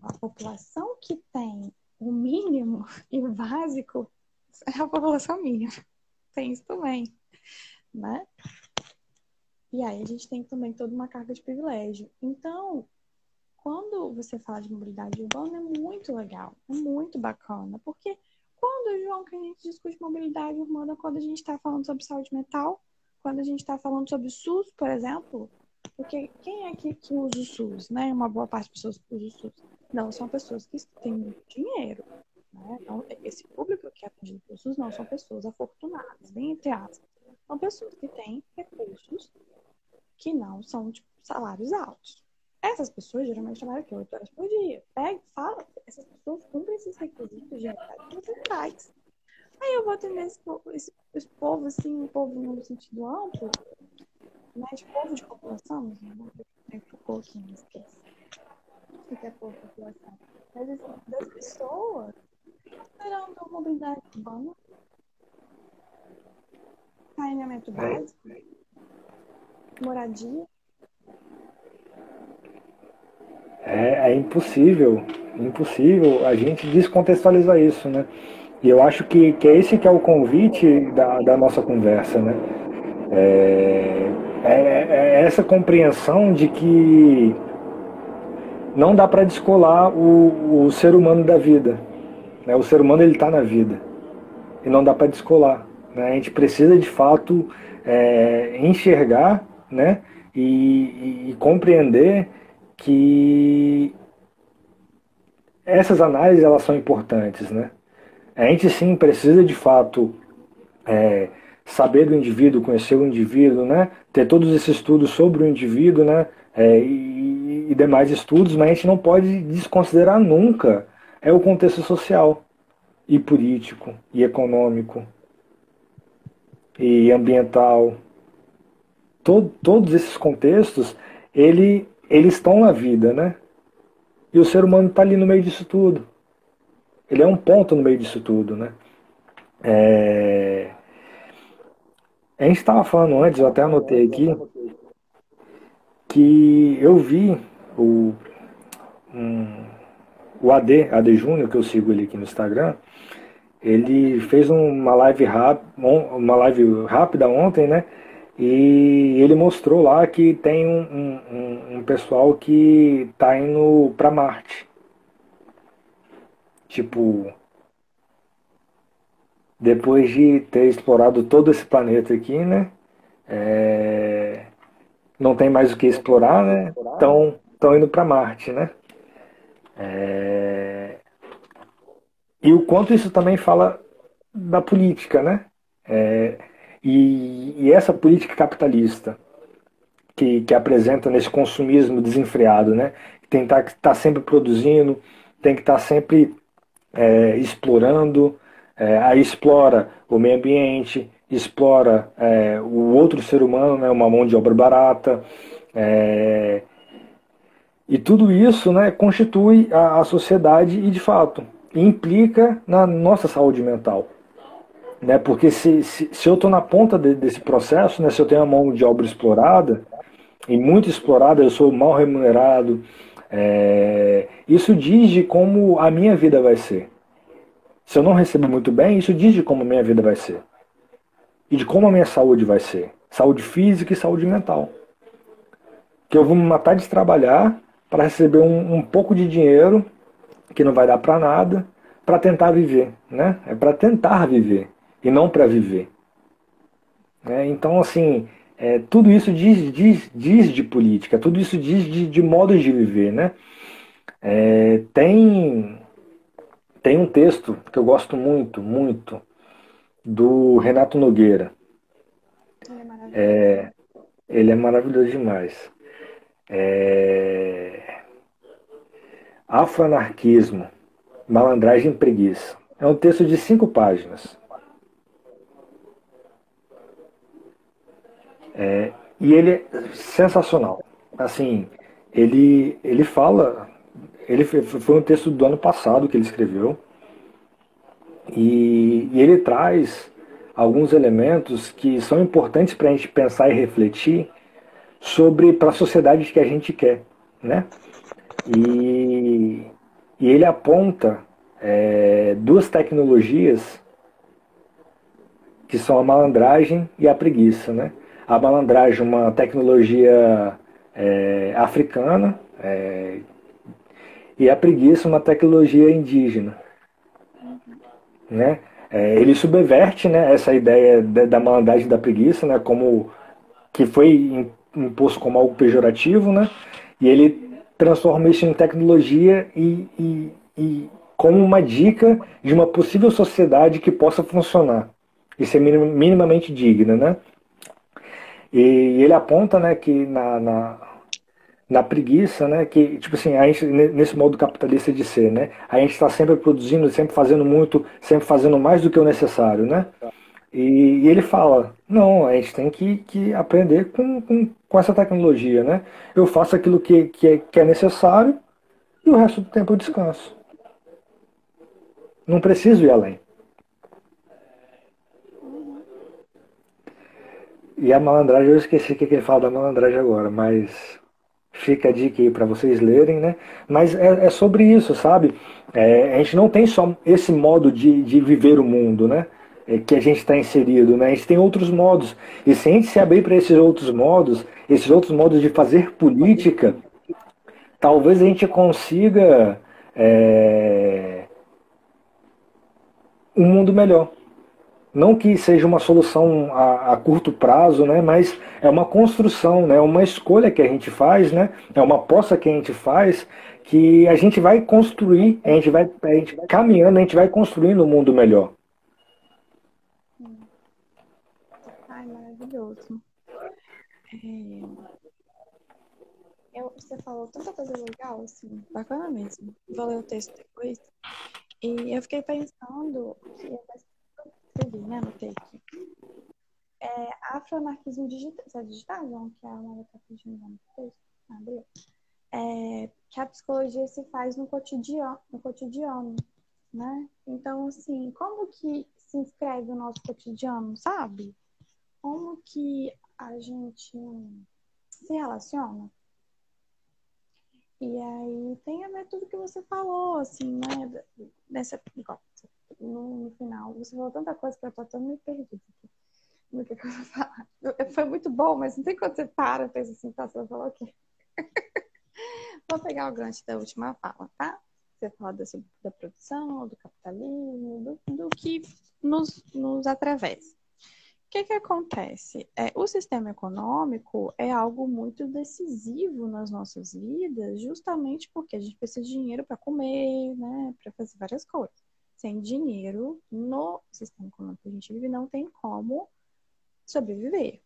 a população que tem o mínimo e o básico é a população mínima. Tem isso também, né? E aí a gente tem também toda uma carga de privilégio. Então, quando você fala de mobilidade urbana, é muito legal, é muito bacana, porque quando, João, que a gente discute mobilidade urbana, quando a gente está falando sobre saúde mental, quando a gente está falando sobre SUS, por exemplo, porque quem é que, que usa o SUS, né? Uma boa parte das pessoas usa o SUS. Não são pessoas que têm dinheiro. Né? Então, esse público que é atendido pelo SUS não são pessoas afortunadas, bem entre aspas. São pessoas que têm recursos que não são tipo, salários altos. Essas pessoas geralmente trabalham aqui 8 horas por dia. Pega, fala, essas pessoas cumprem esses requisitos de realidade você traz. Aí eu vou atender esse, esse, esse povo, assim, um povo no sentido amplo, né, de povo de população? Tem Foucault aqui, não esquece que é por população, mas assim, das pessoas, considerando a mobilidade urbana, saneamento básico, moradia. É, é impossível, impossível a gente descontextualizar isso, né? E eu acho que, que é esse que é o convite da, da nossa conversa, né? É, é, é essa compreensão de que não dá para descolar o, o ser humano da vida. Né? O ser humano ele está na vida e não dá para descolar. Né? A gente precisa de fato é, enxergar né? E, e, e, compreender que essas análises elas são importantes. Né? A gente sim precisa de fato é, saber do indivíduo, conhecer o indivíduo, né? ter todos esses estudos sobre o indivíduo né? É, e, e demais estudos, mas a gente não pode desconsiderar nunca é o contexto social e político e econômico e ambiental. Todo, todos esses contextos, ele, eles estão na vida, né? E o ser humano está ali no meio disso tudo. Ele é um ponto no meio disso tudo, né? É... A gente estava falando antes, eu até anotei aqui, que eu vi o, um, o AD, AD Júnior, que eu sigo ele aqui no Instagram, ele fez uma live, rap, uma live rápida ontem, né? E ele mostrou lá que tem um, um, um pessoal que tá indo para Marte. Tipo, depois de ter explorado todo esse planeta aqui, né? É, não tem mais o que explorar, né? Então estão indo para Marte, né? É... E o quanto isso também fala da política, né? É... E, e, essa política capitalista que, que apresenta nesse consumismo desenfreado, né? Que estar tá, tá sempre produzindo, tem que estar tá sempre é, explorando, é, aí explora o meio ambiente, explora é, o outro ser humano, né, uma mão de obra barata, é, e tudo isso né, constitui a, a sociedade e, de fato, implica na nossa saúde mental. Né? Porque se, se, se eu estou na ponta de, desse processo, né, se eu tenho a mão de obra explorada, e muito explorada, eu sou mal remunerado, é, isso diz de como a minha vida vai ser. Se eu não recebo muito bem, isso diz de como a minha vida vai ser. E de como a minha saúde vai ser. Saúde física e saúde mental. Que eu vou me matar de trabalhar para receber um, um, pouco de dinheiro que não vai dar para nada, para tentar viver, né? É para tentar viver. E não para viver. É, então, assim, é, tudo isso diz, diz, diz de política, tudo isso diz de, de modos de viver, né? É, tem, tem um texto que eu gosto muito, muito, do Renato Nogueira. Ele é maravilhoso, é, ele é maravilhoso demais. É, Afroanarquismo, malandragem e preguiça. É um texto de cinco páginas. É, e ele é sensacional. Assim, ele, ele fala. Ele foi um texto do ano passado que ele escreveu. E, e ele traz alguns elementos que são importantes para a gente pensar e refletir sobre para a sociedade que a gente quer, né? E, e ele aponta é, duas tecnologias que são a malandragem e a preguiça, né? A malandragem, uma tecnologia é, africana, é, e a preguiça, uma tecnologia indígena. Né? É, ele subverte né, essa ideia da malandragem da preguiça, né, como que foi imposto como algo pejorativo, né, e ele transforma isso em tecnologia e, e, e como uma dica de uma possível sociedade que possa funcionar e ser minimamente digna, né? E ele aponta, né, que na, na, na preguiça, né, que tipo assim, a gente nesse modo capitalista de ser, né, a gente está sempre produzindo, sempre fazendo muito, sempre fazendo mais do que o necessário, né? E, e ele fala, não, a gente tem que, que aprender com, com, com essa tecnologia, né? Eu faço aquilo que, que, é, que é necessário e o resto do tempo eu descanso. Não preciso ir além. E a malandragem, eu esqueci o que ele fala da malandragem agora, mas fica a dica aí para vocês lerem, né? Mas é, é sobre isso, sabe? É, a gente não tem só esse modo de, de viver o mundo, né? É, que a gente está inserido, né? A gente tem outros modos. E se a gente se abrir para esses outros modos, esses outros modos de fazer política, talvez a gente consiga é, um mundo melhor. Não que seja uma solução a, a, curto prazo, né, mas é uma construção, né, uma escolha que a gente faz, né, é uma aposta que a gente faz que a gente vai construir, a gente vai, a gente vai caminhando, a gente vai construindo um mundo melhor. Ai, maravilhoso. É... Eu, você falou tanta coisa legal, assim, bacana mesmo. Vou ler o texto depois. E eu fiquei pensando que escrevi, né? Anotei aqui. É, afroanarquismo digital. Você é digital, João? Que é uma que tá pedindo texto. Abriu. É, que a psicologia se faz no cotidiano, no cotidiano, né? Então, assim, como que se inscreve o nosso cotidiano, sabe? Como que a gente se relaciona? E aí tem a ver tudo que você falou, assim, né? Nessa, igual, no, no, final. Você falou tanta coisa que eu até me perdida aqui. No que, que eu vou falar. Foi muito bom, mas não tem quando você para e pensa assim, tá, você falar o quê? vou pegar o gancho da última fala, tá? Você fala da, da produção, do capitalismo, do, do que nos, nos atravessa. O que, que acontece? É, o sistema econômico é algo muito decisivo nas nossas vidas, justamente porque a gente precisa de dinheiro para comer, né, para fazer várias coisas sem dinheiro no sistema econômico que a gente vive, não tem como sobreviver.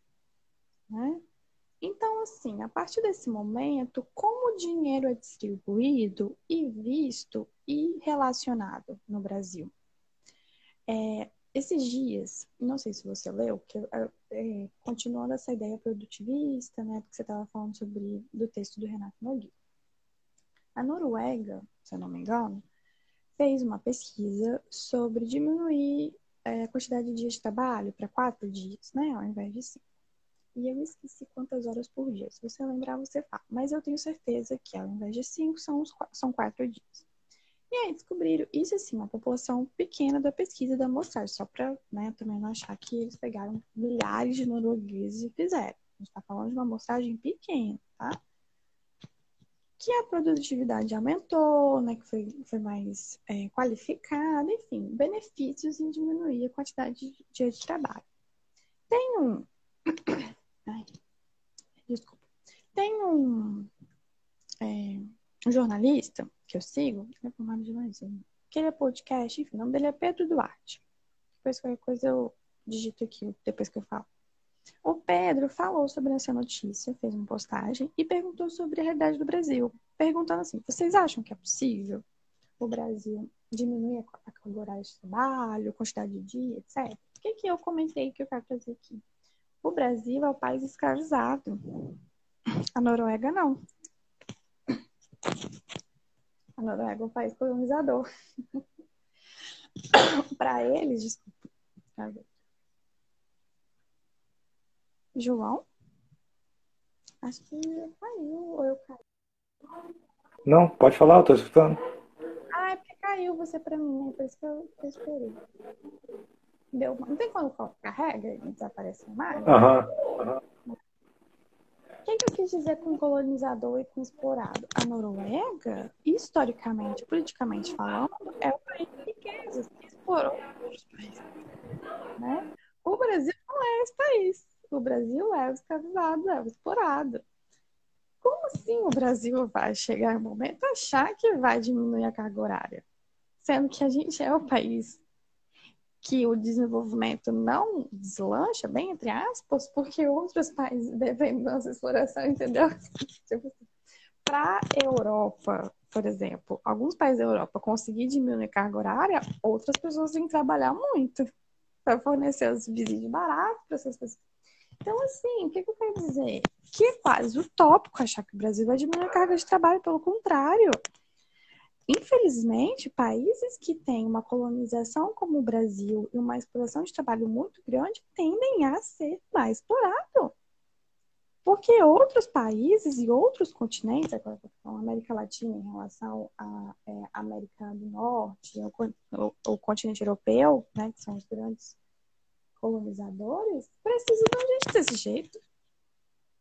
Né? Então, assim, a partir desse momento, como o dinheiro é distribuído e visto e relacionado no Brasil? É, esses dias, não sei se você leu, que, é, continuando essa ideia produtivista, né, porque você estava falando sobre do texto do Renato Nogueira. A Noruega, se eu não me engano, fez uma pesquisa sobre diminuir é, a quantidade de dias de trabalho para quatro dias, né, ao invés de cinco. E eu esqueci quantas horas por dia. Se você lembrar, você fala. Mas eu tenho certeza que ao invés de cinco, são, os, são quatro dias. E aí descobriram, isso assim, uma população pequena da pesquisa da amostragem, só para né, também não achar que eles pegaram milhares de noruegueses e fizeram. A gente está falando de uma amostragem pequena, tá? Que a produtividade aumentou, né, que foi, foi mais é, qualificada, enfim, benefícios em diminuir a quantidade de dias de trabalho. Tem um. Ai, desculpa. Tem um, é, um jornalista que eu sigo, é formado jornalista, que ele é podcast, enfim, o nome dele é Pedro Duarte. Depois qualquer coisa eu digito aqui, depois que eu falo. O Pedro falou sobre essa notícia, fez uma postagem e perguntou sobre a realidade do Brasil. Perguntando assim: vocês acham que é possível o Brasil diminuir a carga horária de trabalho, a quantidade de dia, etc? O que, que eu comentei que eu quero trazer aqui? O Brasil é o país escravizado. A Noruega não. A Noruega é um país colonizador. Para eles, desculpa. João? Acho que caiu ou eu caí. Não, pode falar, eu tô escutando. Ah, é porque caiu você pra mim, é por isso que eu, esperei. Deu, não tem quando carrega e desaparece a imagem? Aham. Uhum. O que, que eu quis dizer com colonizador e com explorado? A Noruega, historicamente, politicamente falando, é o país de riquezas que explorou outros países. Né? O Brasil não é esse país o Brasil é escravizado, é explorado. Como assim o Brasil vai chegar um momento achar que vai diminuir a carga horária? Sendo que a gente é o país que o desenvolvimento não deslancha, bem entre aspas, porque outros países dependem da nossa exploração, entendeu? Tipo, Para a Europa, por exemplo, alguns países da Europa conseguir diminuir a carga horária, outras pessoas têm que trabalhar muito para fornecer os vizinhos baratos para essas pessoas. Então, assim, o que, que eu quero dizer? Que é quase utópico achar que o Brasil vai diminuir a carga de trabalho, pelo contrário. Infelizmente, países que têm uma colonização como o Brasil e uma exploração de trabalho muito grande tendem a ser mais explorados. Porque outros países e outros continentes, agora a América Latina em relação à é, América do Norte, o continente europeu, né, que são os grandes colonizadores precisam da gente desse jeito.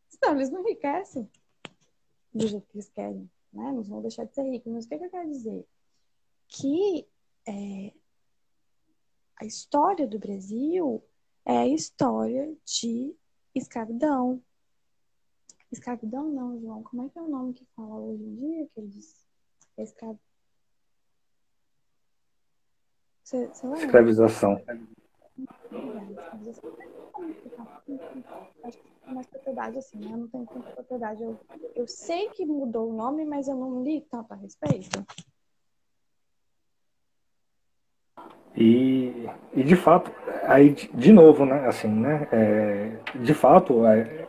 Senão eles não enriquecem do jeito que eles querem. Né? Não vão deixar de ser ricos. Mas o que, que eu quero dizer? Que é, a história do Brasil é a história de escravidão. Escravidão não, João. Como é que é o nome que fala hoje em dia? Que. Escrav... Você, você Escravização. Mais propriedade assim, né? Eu não tenho tanta propriedade. Eu, eu sei que mudou o nome, mas eu não li tanto a respeito. E, e de fato, aí de novo, né? Assim, né? É, de fato, é,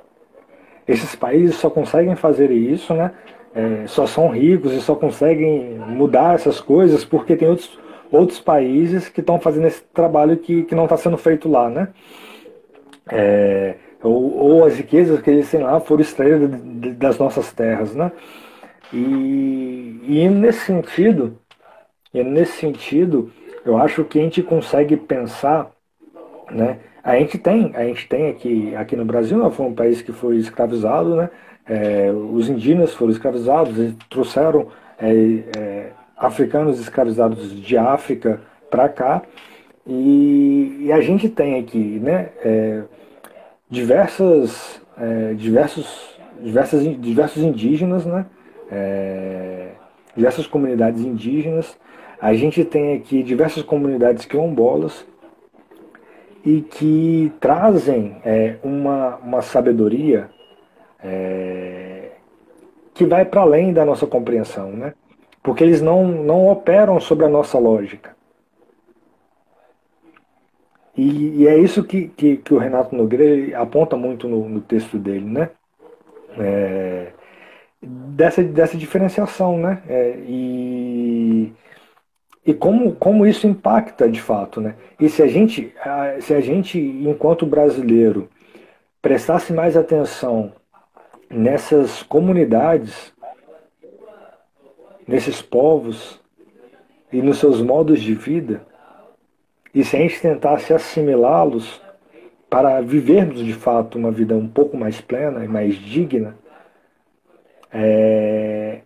esses países só conseguem fazer isso, né? É, só são ricos e só conseguem mudar essas coisas porque tem outros outros países que estão fazendo esse trabalho que, que não está sendo feito lá, né? É, ou, ou, as riquezas que eles têm lá foram extraídas das nossas terras, né? E, e nesse sentido, e nesse sentido, eu acho que a gente consegue pensar, né? A gente tem, a gente tem aqui, aqui no Brasil, né, foi um país que foi escravizado, né? É, os indígenas foram escravizados, eles trouxeram é, é, africanos escravizados de África para cá. E, e, a gente tem aqui né, é, diversas, é, diversos, diversas, diversos indígenas, né, é, diversas comunidades indígenas. A gente tem aqui diversas comunidades quilombolas e que trazem é, uma, uma sabedoria é, que vai para além da nossa compreensão. Né? Porque eles não, não operam sobre a nossa lógica. E, e é isso que, que, que, o Renato Nogueira aponta muito no, no texto dele, né? É, dessa, dessa diferenciação, né? É, e e como, como isso impacta de fato, né? E se a gente, se a gente, enquanto brasileiro, prestasse mais atenção nessas comunidades nesses povos e nos seus modos de vida, e se a gente tentasse assimilá-los para vivermos de fato uma vida um pouco mais plena e mais digna, é,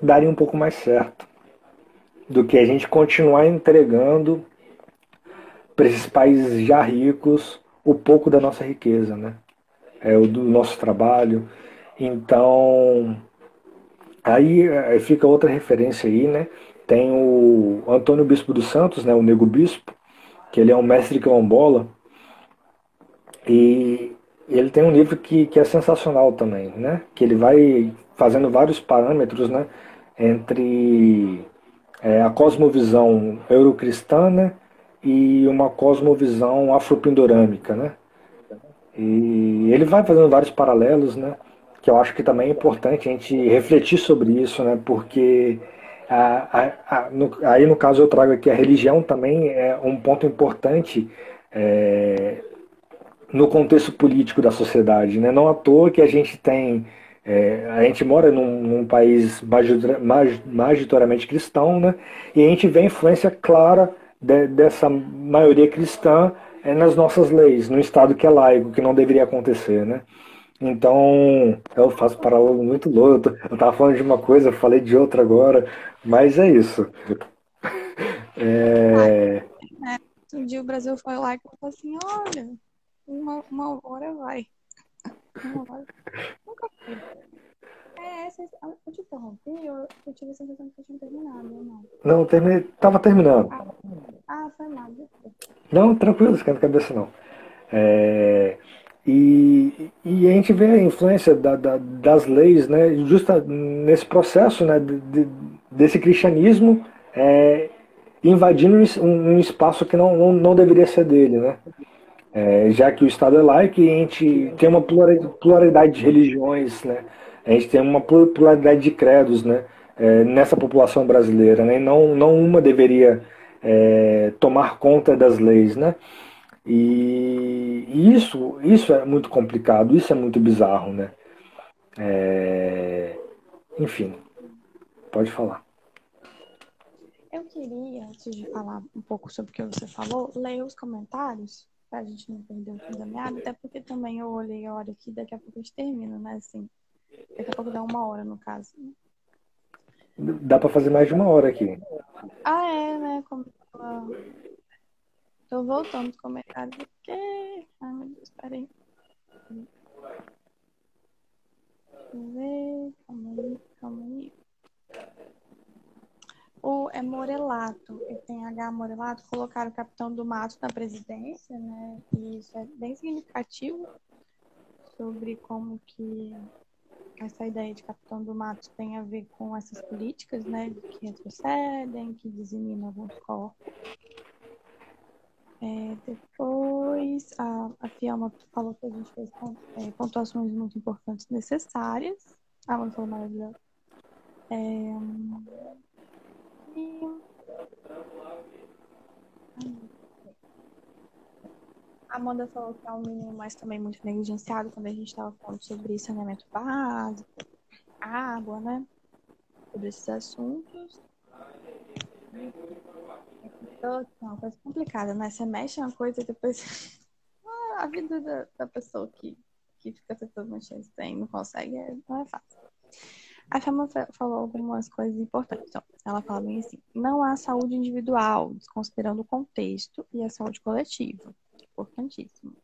daria um pouco mais certo do que a gente continuar entregando para esses países já ricos o pouco da nossa riqueza, né? É, o do nosso trabalho. Então, aí fica outra referência aí, né? Tem o Antônio Bispo dos Santos, né? O Nego Bispo, que ele é um mestre quilombola. E ele tem um livro que, que é sensacional também, né? Que ele vai fazendo vários parâmetros, né? Entre é, a cosmovisão eurocristã, né? e uma cosmovisão afropindorâmica, né? E ele vai fazendo vários paralelos, né? Que eu acho que também é importante a gente refletir sobre isso, né? Porque a, a, a, no, aí no caso eu trago aqui a religião também é um ponto importante é, no contexto político da sociedade, né? Não à toa que a gente tem é, a gente mora num, num país majoritariamente cristão, né? E a gente vê a influência clara de, dessa maioria cristã é nas nossas leis, no Estado que é laico, que não deveria acontecer, né? Então, eu faço paralelo muito louco. Eu estava falando de uma coisa, falei de outra agora, mas é isso. É... É, um dia o Brasil foi lá e falou assim: olha, uma, uma hora vai. Uma hora. Nunca foi. É, essa, eu te interrompi, eu, eu tive a sensação que eu tinha terminado, não? Não, terminei, tava terminando. Ah, ah foi mal. Não, tranquilo, esquenta a cabeça não. É, e, e a gente vê a influência da, da, das leis, né, justa nesse processo, né, de, desse cristianismo é, invadindo um, um, espaço que não, não, não deveria ser dele, né? É, já que o Estado é laico e a gente tem uma pluralidade de religiões, né? a gente tem uma pluralidade de credos né, é, nessa população brasileira, né, não, não uma deveria é, tomar conta das leis. Né? E, e, isso, isso é muito complicado, isso é muito bizarro. Né? É, enfim, pode falar. Eu queria, antes de falar um pouco sobre o que você falou, ler os comentários, para a gente não perder o fim da meada, até porque também eu olhei a hora aqui, daqui a pouco a gente termina, né? Assim, Daqui a pouco dá uma hora, no caso. Dá pra fazer mais de uma hora aqui. Ah, é, né? Como... Tô voltando os comentários aqui. Ai, meu Deus, peraí. Deixa eu ver. Calma aí, calma aí. O é Morelato, ele tem H Morelato, colocaram o capitão do mato na presidência, né? E isso é bem significativo sobre como que essa ideia de capitão do mato tem a ver com essas políticas, né, que retrocedem, que diseminam alguns corpos. É, depois, a, a Fiamma falou que a gente fez é, pontuações muito importantes necessárias. Ah, mas falou maravilhoso. É, e... A Amanda falou que é um menino, mas também muito negligenciado quando a gente estava falando sobre saneamento básico, água, né? Sobre esses assuntos. É uma coisa complicada, né? Você mexe uma coisa e depois. a vida da, da pessoa que, que fica tentando mexer sem não consegue, é, não é fácil. A Chama falou algumas coisas importantes. Então, ela fala bem assim: não há saúde individual, desconsiderando o contexto e a saúde coletiva importantíssimo.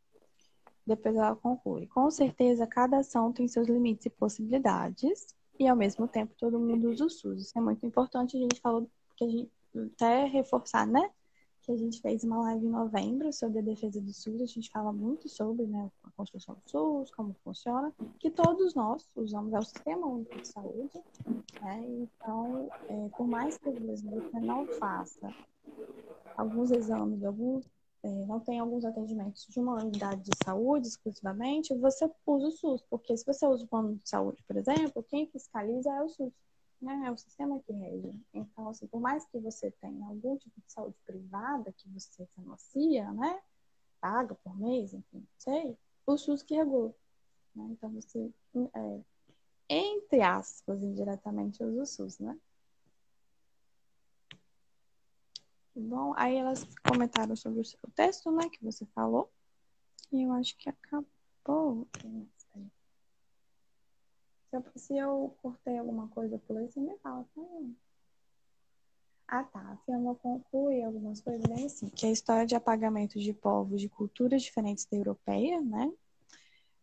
Depois ela conclui: com certeza, cada ação tem seus limites e possibilidades, e ao mesmo tempo todo mundo usa o SUS. Isso é muito importante. A gente falou que a gente até reforçar, né? Que a gente fez uma live em novembro sobre a defesa do SUS. A gente fala muito sobre né, a construção do SUS, como funciona, que todos nós usamos é o sistema único de saúde. Né? Então, é, por mais que vezes você não faça alguns exames, é, não tem alguns atendimentos de uma unidade de saúde exclusivamente, você usa o SUS, porque se você usa o plano de saúde, por exemplo, quem fiscaliza é o SUS, né? É o sistema que rege. Então, assim, por mais que você tenha algum tipo de saúde privada que você financia, né? Paga por mês, enfim, sei, o SUS que regula. Né? Então, você, é, entre aspas, indiretamente usa o SUS, né? Bom, aí elas comentaram sobre o texto, né, que você falou. E eu acho que acabou. Se eu, se eu cortei alguma coisa por você me fala, tá? Ah, tá. A firma conclui algumas coisas bem assim, que a história de apagamento de povos de culturas diferentes da europeia, né?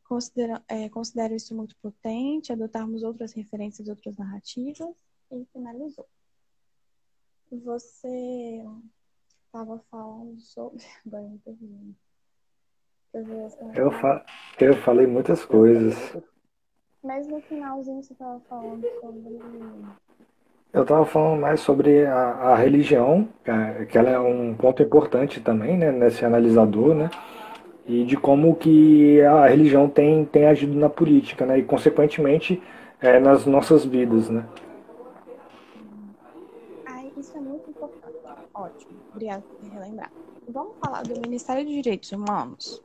Considera, é, considero isso muito potente, adotarmos outras referências, outras narrativas, e finalizou. Você estava falando sobre. Agora perdi. Eu, fa... eu falei muitas coisas. Mas no finalzinho você estava falando sobre. Eu estava falando mais sobre a, a, religião, que ela é um ponto importante também, né, nesse analisador, né, e de como que a religião tem, tem agido na política, né, e consequentemente é, nas nossas vidas, né. isso é muito importante. Ótimo, obrigada por relembrar. Vamos falar do Ministério dos Direitos Humanos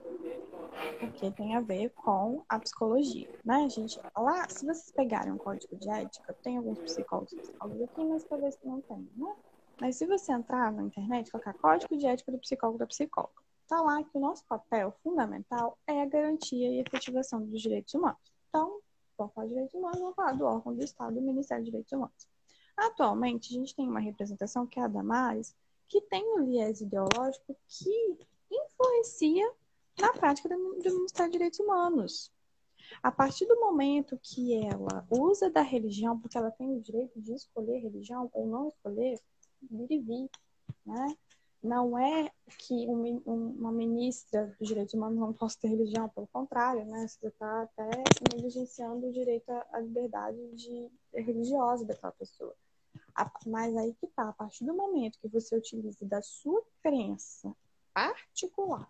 porque tem a ver com a psicologia, né, a gente? Lá, se vocês pegarem um código de ética, tem alguns psicólogos, psicólogos aqui, mas talvez não tenha, né? Mas se você entrar na internet, colocar código de ética do psicólogo da psicóloga, tá lá que o nosso papel fundamental é a garantia e efetivação dos direitos humanos. Então, vamos falar de direitos humanos, vamos falar do órgão do Estado, do Ministério dos Direitos Humanos. Atualmente, a gente tem uma representação que é a Damares, que tem um viés ideológico que influencia na prática Ministério dos Direitos Humanos. A partir do momento que ela usa da religião, porque ela tem o direito de escolher religião ou não escolher, vir e vir, né? Não é que um, uma ministra dos direitos humanos não possa ter religião, pelo contrário, né? Você está até negligenciando o direito à liberdade de, religiosa daquela pessoa. Mas aí que tá, a partir do momento que você utiliza da sua crença particular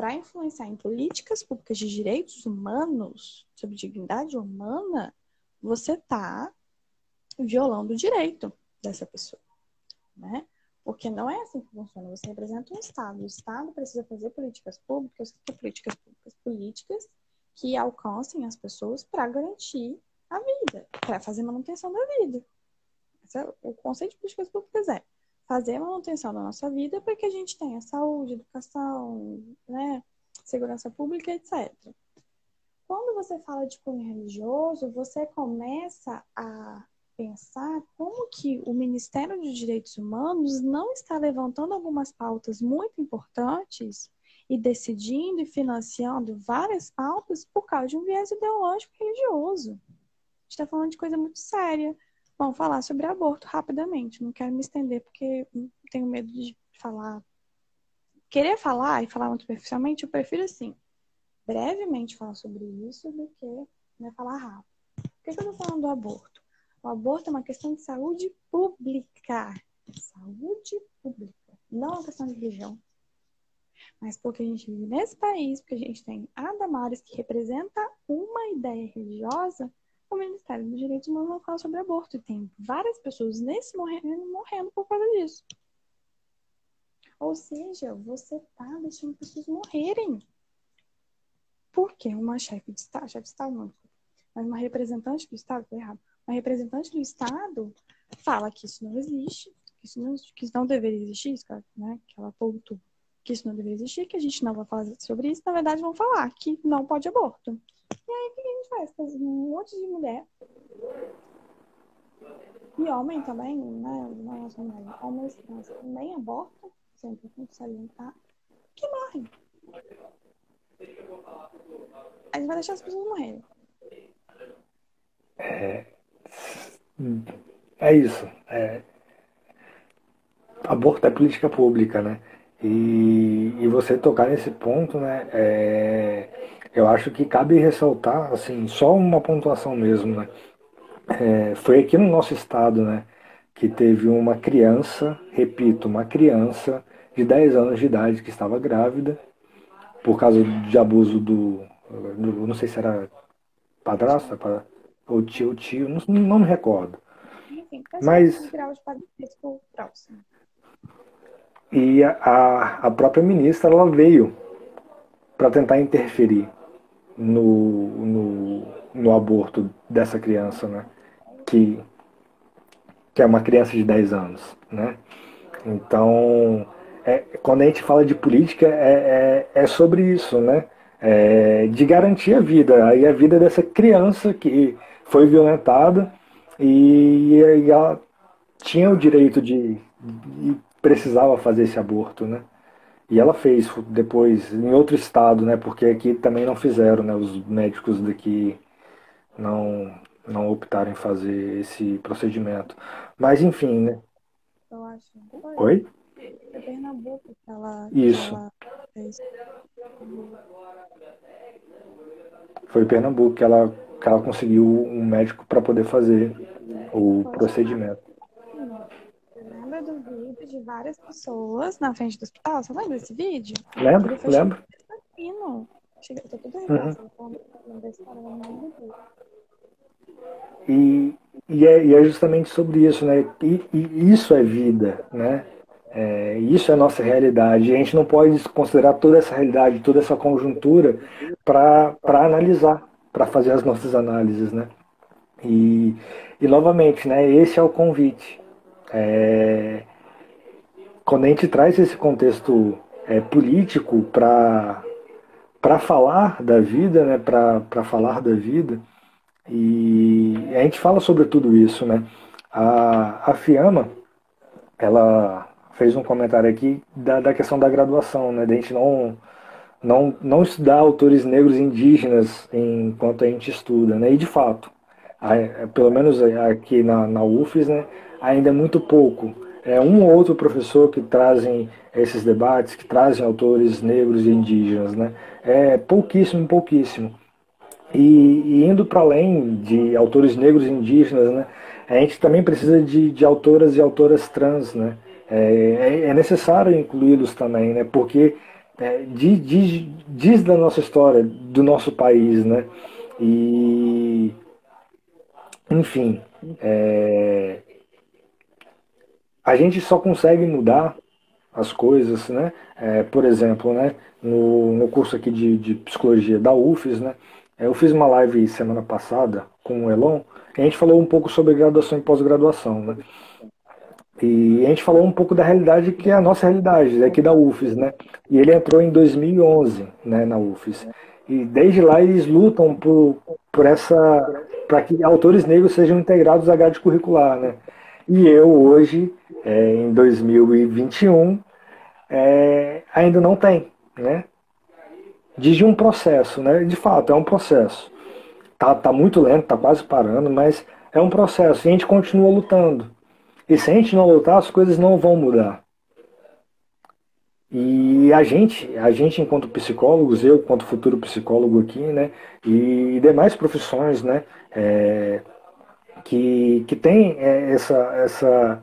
para influenciar em políticas públicas de direitos humanos, sobre dignidade humana, você está violando o direito dessa pessoa, né? Porque não é assim que funciona. Você representa um Estado. O Estado precisa fazer políticas públicas, políticas públicas, políticas que alcancem as pessoas para garantir a vida, para fazer manutenção da vida. Esse é o conceito de políticas públicas é fazer a manutenção da nossa vida para que a gente tenha saúde, educação, né, segurança pública, etc. Quando você fala de cunho religioso, você começa a pensar como que o Ministério dos Direitos Humanos não está levantando algumas pautas muito importantes e decidindo e financiando várias pautas por causa de um viés ideológico religioso. A gente está falando de coisa muito séria. Vamos falar sobre aborto rapidamente. Não quero me estender porque tenho medo de falar. Querer falar e falar muito superficialmente, eu prefiro assim, brevemente falar sobre isso do que né, falar rápido. Por que, que eu estou falando do aborto? O aborto é uma questão de saúde pública. Saúde pública. Não é uma questão de religião. Mas porque a gente vive nesse país, porque a gente tem a Damares que representa uma ideia religiosa, o Ministério dos Direitos Humanos fala sobre aborto. E tem várias pessoas nesse morrendo, morrendo por causa disso. Ou seja, você está deixando pessoas morrerem. Porque uma chefe de Estado, chefe de Estado não, mas uma representante do Estado, errado, uma representante do Estado fala que isso não existe, que isso não, que isso não deveria existir, né, que ela pontua que isso não deveria existir, que a gente não vai falar sobre isso, na verdade vão falar que não pode aborto. E aí o que a gente faz? Faz um monte de mulher. E homem também, né? Não é só mulher. Homens também abortam, sempre tem que salientar, que morrem. A gente vai deixar as pessoas morrerem. É, é isso. É, aborto é política pública, né? E, e você tocar nesse ponto, né? É, eu acho que cabe ressaltar, assim, só uma pontuação mesmo, né? É, foi aqui no nosso estado, né, que teve uma criança, repito, uma criança de 10 anos de idade que estava grávida por causa de abuso do, do não sei se era padrasto ou tio, tio, não, não me recordo. Enfim, Mas e a, a própria ministra ela veio para tentar interferir no, no, no aborto dessa criança, né? Que, que é uma criança de 10 anos, né? Então, é, quando a gente fala de política, é, é, é sobre isso, né? é, de garantir a vida, aí a vida dessa criança que foi violentada e, e ela tinha o direito de, de precisava fazer esse aborto, né? E ela fez depois em outro estado, né? Porque aqui também não fizeram, né? Os médicos daqui não não optaram em fazer esse procedimento. Mas enfim, né? Eu acho. Foi? Oi? É Pernambuco que ela. Isso. Que ela fez. Foi em Pernambuco que ela, que ela conseguiu um médico para poder fazer o procedimento. Lembra do vídeo de várias pessoas na frente do hospital? Você lembra desse vídeo? Lembro, lembro. Chega, tô tudo arregaçado. Uhum. Eu. E, e, é, e é justamente sobre isso, né? E, e isso é vida, né? É, isso é a nossa realidade. A gente não pode considerar toda essa realidade, toda essa conjuntura para analisar, para fazer as nossas análises, né? E, e novamente, né? Esse é o convite. É, quando a gente traz esse contexto é, político para falar da vida, né? Para falar da vida, e a gente fala sobre tudo isso, né? A, a Fiamma, ela fez um comentário aqui da, da questão da graduação, né? Da gente não, não, não estudar autores negros indígenas enquanto a gente estuda, né? E de fato, a, pelo menos aqui na, na UFES, né? Ainda é muito pouco. É um ou outro professor que trazem esses debates, que trazem autores negros e indígenas, né? É pouquíssimo, pouquíssimo. E, e indo para além de autores negros e indígenas, né, a gente também precisa de, de autoras e autoras trans. Né? É, é, é necessário incluí-los também, né, porque é, diz, diz, diz da nossa história, do nosso país. Né? E, enfim, é, a gente só consegue mudar as coisas, né? É, por exemplo, né, no, no curso aqui de, de psicologia da UFES, né, é, eu fiz uma live semana passada com o Elon, e a gente falou um pouco sobre graduação e pós-graduação, né? E a gente falou um pouco da realidade que é a nossa realidade, aqui da UFES, né? E ele entrou em 2011, né, na UFES. E desde lá eles lutam por, por essa para que autores negros sejam integrados à grade curricular, né? E eu hoje, é, em 2021, é, ainda não tem, né? diz um processo, né? De fato, é um processo. Tá, tá muito lento, tá quase parando, mas é um processo. E a gente continua lutando. E se a gente não lutar, as coisas não vão mudar. E a gente, a gente enquanto psicólogos, eu enquanto futuro psicólogo aqui, né, e demais profissões, né, é, que, que tem é, essa, essa,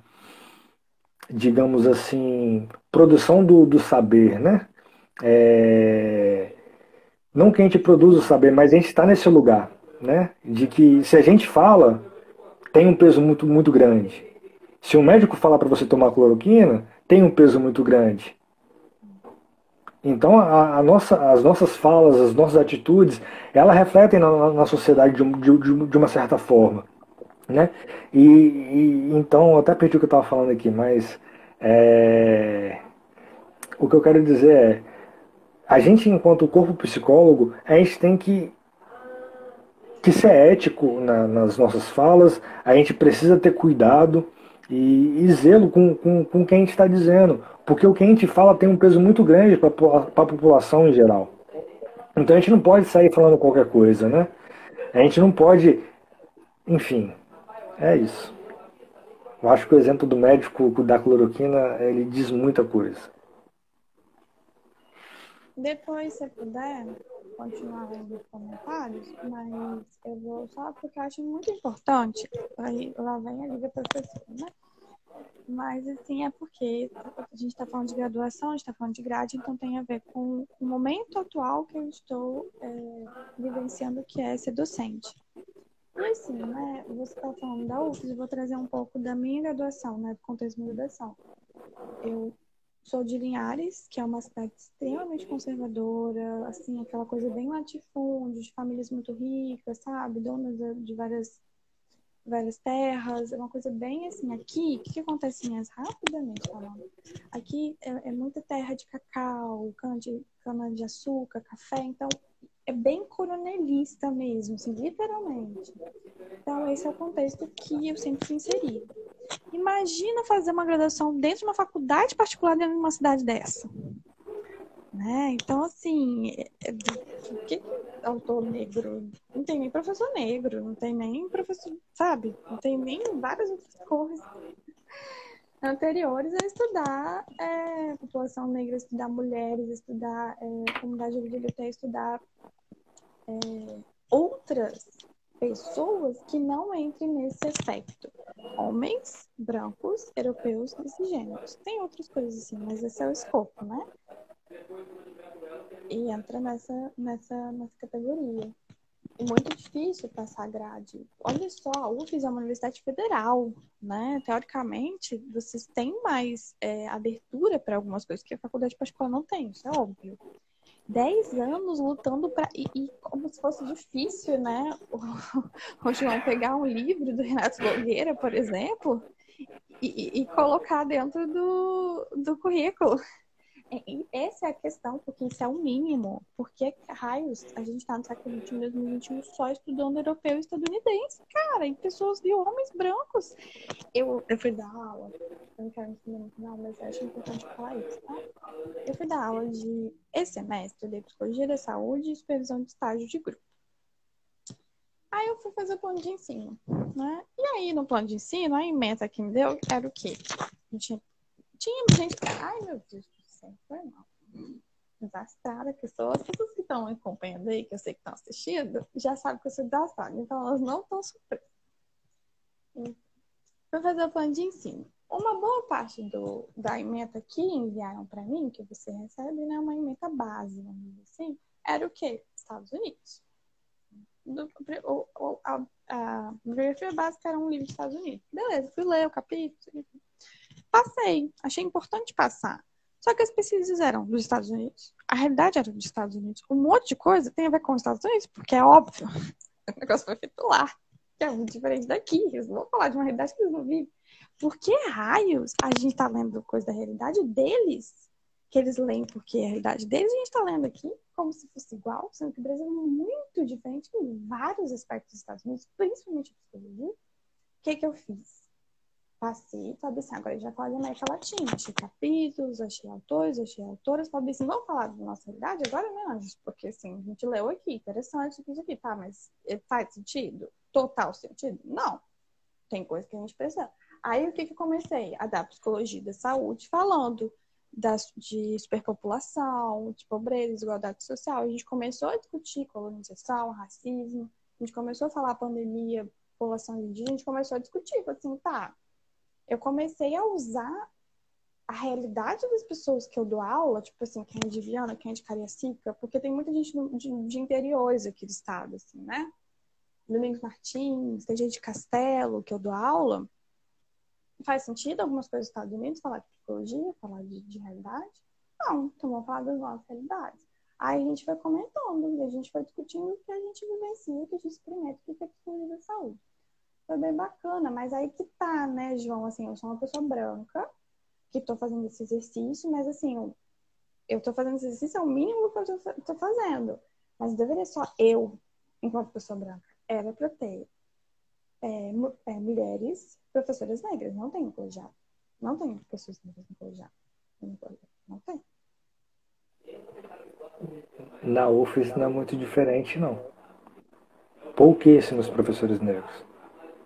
digamos assim, produção do, do saber, né, é, não que a gente produza o saber, mas a gente está nesse lugar, né? De que se a gente fala, tem um peso muito, muito grande. Se um médico falar para você tomar cloroquina, tem um peso muito grande. Então, a, a nossa, as nossas falas, as nossas atitudes, elas refletem na, na sociedade de, de, de, uma certa forma. Né? E, e então, até perdi o que eu estava falando aqui, mas é, o que eu quero dizer é a gente, enquanto corpo psicólogo, a gente tem que, que ser ético na, nas nossas falas, a gente precisa ter cuidado e, e zelo com, com, com o que a gente está dizendo, porque o que a gente fala tem um peso muito grande para a população em geral. Então a gente não pode sair falando qualquer coisa, né? A gente não pode. Enfim, é isso. Eu acho que o exemplo do médico da cloroquina ele diz muita coisa. Depois, se puder, continuar lendo os comentários, mas eu vou só porque eu acho muito importante. Aí lá vem a Liga Professora, né? Mas, assim, é porque a gente está falando de graduação, a gente está falando de grade, então tem a ver com o momento atual que eu estou é, vivenciando, que é ser docente. E, assim, né, você está falando da UFES, eu vou trazer um pouco da minha graduação, né, do contexto de graduação. Eu Sou de Linhares, que é uma cidade extremamente conservadora, assim, aquela coisa bem latifúndio, de famílias muito ricas, sabe? Donas de várias, várias terras, é uma coisa bem assim. Aqui, o que, que acontece mais rapidamente falando? Aqui é, é, muita terra de cacau, cana de, cana de açúcar, café, então é bem coronelista mesmo, assim, literalmente. Então, esse é o contexto que eu sempre fui inserida. Imagina fazer uma graduação dentro de uma faculdade particular dentro de uma cidade dessa. Né? Então, assim, é, o que autor negro? Não tem nem professor negro, não tem nem professor, sabe? Não tem nem várias outras coisas anteriores a estudar é, população negra, estudar mulheres, estudar é, comunidade LGBT, estudar é, outras pessoas que não entrem nesse aspecto. Homens, brancos, europeus, cisgêneros. Tem outras coisas assim, mas esse é o escopo, né? E entra nessa, nessa, nessa categoria. É muito difícil passar grade. Olha só, a UFES é uma universidade federal, né? Teoricamente, vocês têm mais é, abertura para algumas coisas que a faculdade particular não tem, isso é óbvio. Dez anos lutando para. E, e, como se fosse difícil, né? O, o João pegar um livro do Renato Nogueira, por exemplo, e, e, colocar dentro do, do currículo. E essa é a questão, porque isso é o mínimo. Porque raios a gente está no século XXI, 2021, só estudando europeu e estadunidense, cara, e pessoas de homens brancos. Eu, eu fui dar aula, eu não quero ensinar no final, mas acho importante falar isso, tá? Eu fui dar aula de esse semestre de psicologia da saúde e supervisão de estágio de grupo. Aí eu fui fazer o plano de ensino, né? E aí, no plano de ensino, a emenda que me deu era o quê? Tinha, tinha gente. Ai, meu Deus foi mal. Desastrada, as pessoas que estão acompanhando aí, que eu sei que estão assistindo, já sabem que eu sou desastrada, então elas não estão surpresas. Vou fazer o plano de ensino. Uma boa parte do, da emenda que enviaram para mim, que você recebe, né, uma emenda base, vamos dizer assim, era o quê? Estados Unidos. Do, o, o, a, a biografia básica era um livro dos Estados Unidos. Beleza, fui ler o capítulo. Passei. Achei importante passar. Só que as pesquisas eram dos Estados Unidos. A realidade era dos Estados Unidos. Um monte de coisa tem a ver com os Estados Unidos, porque é óbvio. O negócio foi feito lá, que é muito diferente daqui. Eles vão falar de uma realidade que eles não vivem. Por que raios a gente está lendo coisa da realidade deles? Que eles leem porque é a realidade deles, a gente está lendo aqui como se fosse igual, sendo que o Brasil é muito diferente em vários aspectos dos Estados Unidos, principalmente a psicologia. O que, que eu fiz? Passei, falei assim, agora já falo de América Latina, achei capítulos, achei autores, achei autoras, falei assim, vamos falar da nossa realidade agora, né? Porque assim, a gente leu aqui, interessante isso aqui, tá, mas faz sentido? Total sentido? Não. Tem coisa que a gente precisa. Aí o que que comecei? A dar psicologia da saúde, falando das, de superpopulação, de pobreza, desigualdade social. A gente começou a discutir colonização, racismo, a gente começou a falar pandemia, população indígena, a gente começou a discutir, assim, tá, eu comecei a usar a realidade das pessoas que eu dou aula, tipo assim, quem é de Viana, quem é de Cariacica, porque tem muita gente de, de interiores aqui do estado, assim, né? Domingos Martins, tem gente de Castelo que eu dou aula. Faz sentido algumas coisas dos Estados Unidos falar de psicologia, falar de, de realidade? Não, então vamos falar das nossas realidades. Aí a gente foi comentando, e a gente foi discutindo o que a gente vivencia, o que a gente experimenta, o que é psicologia da saúde foi bem bacana, mas aí que tá, né, João? Assim, eu sou uma pessoa branca que tô fazendo esse exercício, mas assim, eu, tô fazendo esse exercício, é o mínimo que eu tô, tô fazendo. Mas deveria só eu, enquanto pessoa branca, era pra ter é, é, mulheres professoras negras. Não tem colegiado. Não tem pessoas negras no colegiado. Não tem. Na UFES não é muito diferente, não. Pouquíssimos professores negros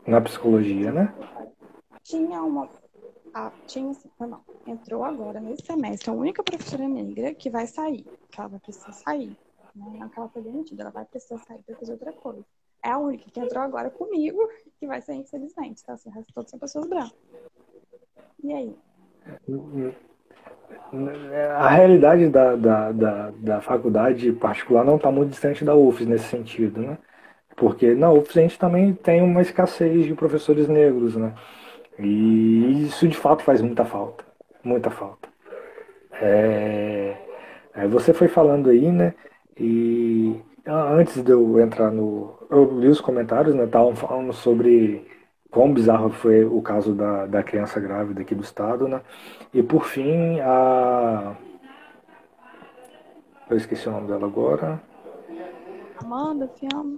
na psicologia, né? Tinha uma. Ah, tinha, não, entrou agora nesse semestre a única professora negra que vai sair, que ela vai precisar sair. Né? Não que ela foi demitida, ela vai precisar sair para fazer outra coisa. É a única que entrou agora comigo que vai sair, infelizmente, tá? O resto todos são pessoas brancas. E aí? A realidade da, da, da, da faculdade particular não está muito distante da UFES nesse sentido, né? Porque na UFS a gente também tem uma escassez de professores negros, né? E isso de fato faz muita falta, muita falta. É... Você foi falando aí, né? E antes de eu entrar no. Eu li os comentários, né? Estavam falando sobre quão bizarro foi o caso da, da criança grávida aqui do estado, né? E por fim, a. Eu esqueci o nome dela agora. Amanda, Fiamma?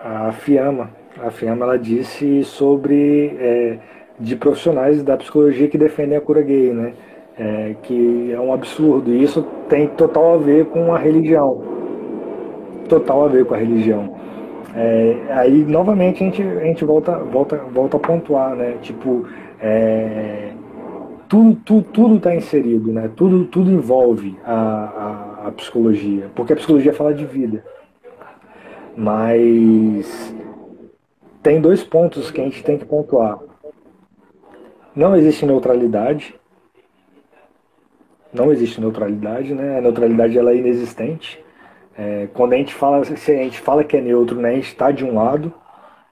A Fiamma. A Fiamma ela disse sobre é, de profissionais da psicologia que defendem a cura gay, né? É, que é um absurdo. E isso tem total a ver com a religião. Total a ver com a religião. É, aí novamente a gente, a gente volta, volta, volta a pontuar, né? Tipo, é, tudo tudo tudo está inserido, né? Tudo tudo envolve a, a, a, psicologia, porque a psicologia fala de vida. Mas tem dois pontos que a gente tem que pontuar. Não existe neutralidade. Não existe neutralidade, né? A neutralidade ela é inexistente. É, quando a gente fala, se a gente fala que é neutro, né? A gente está de um lado,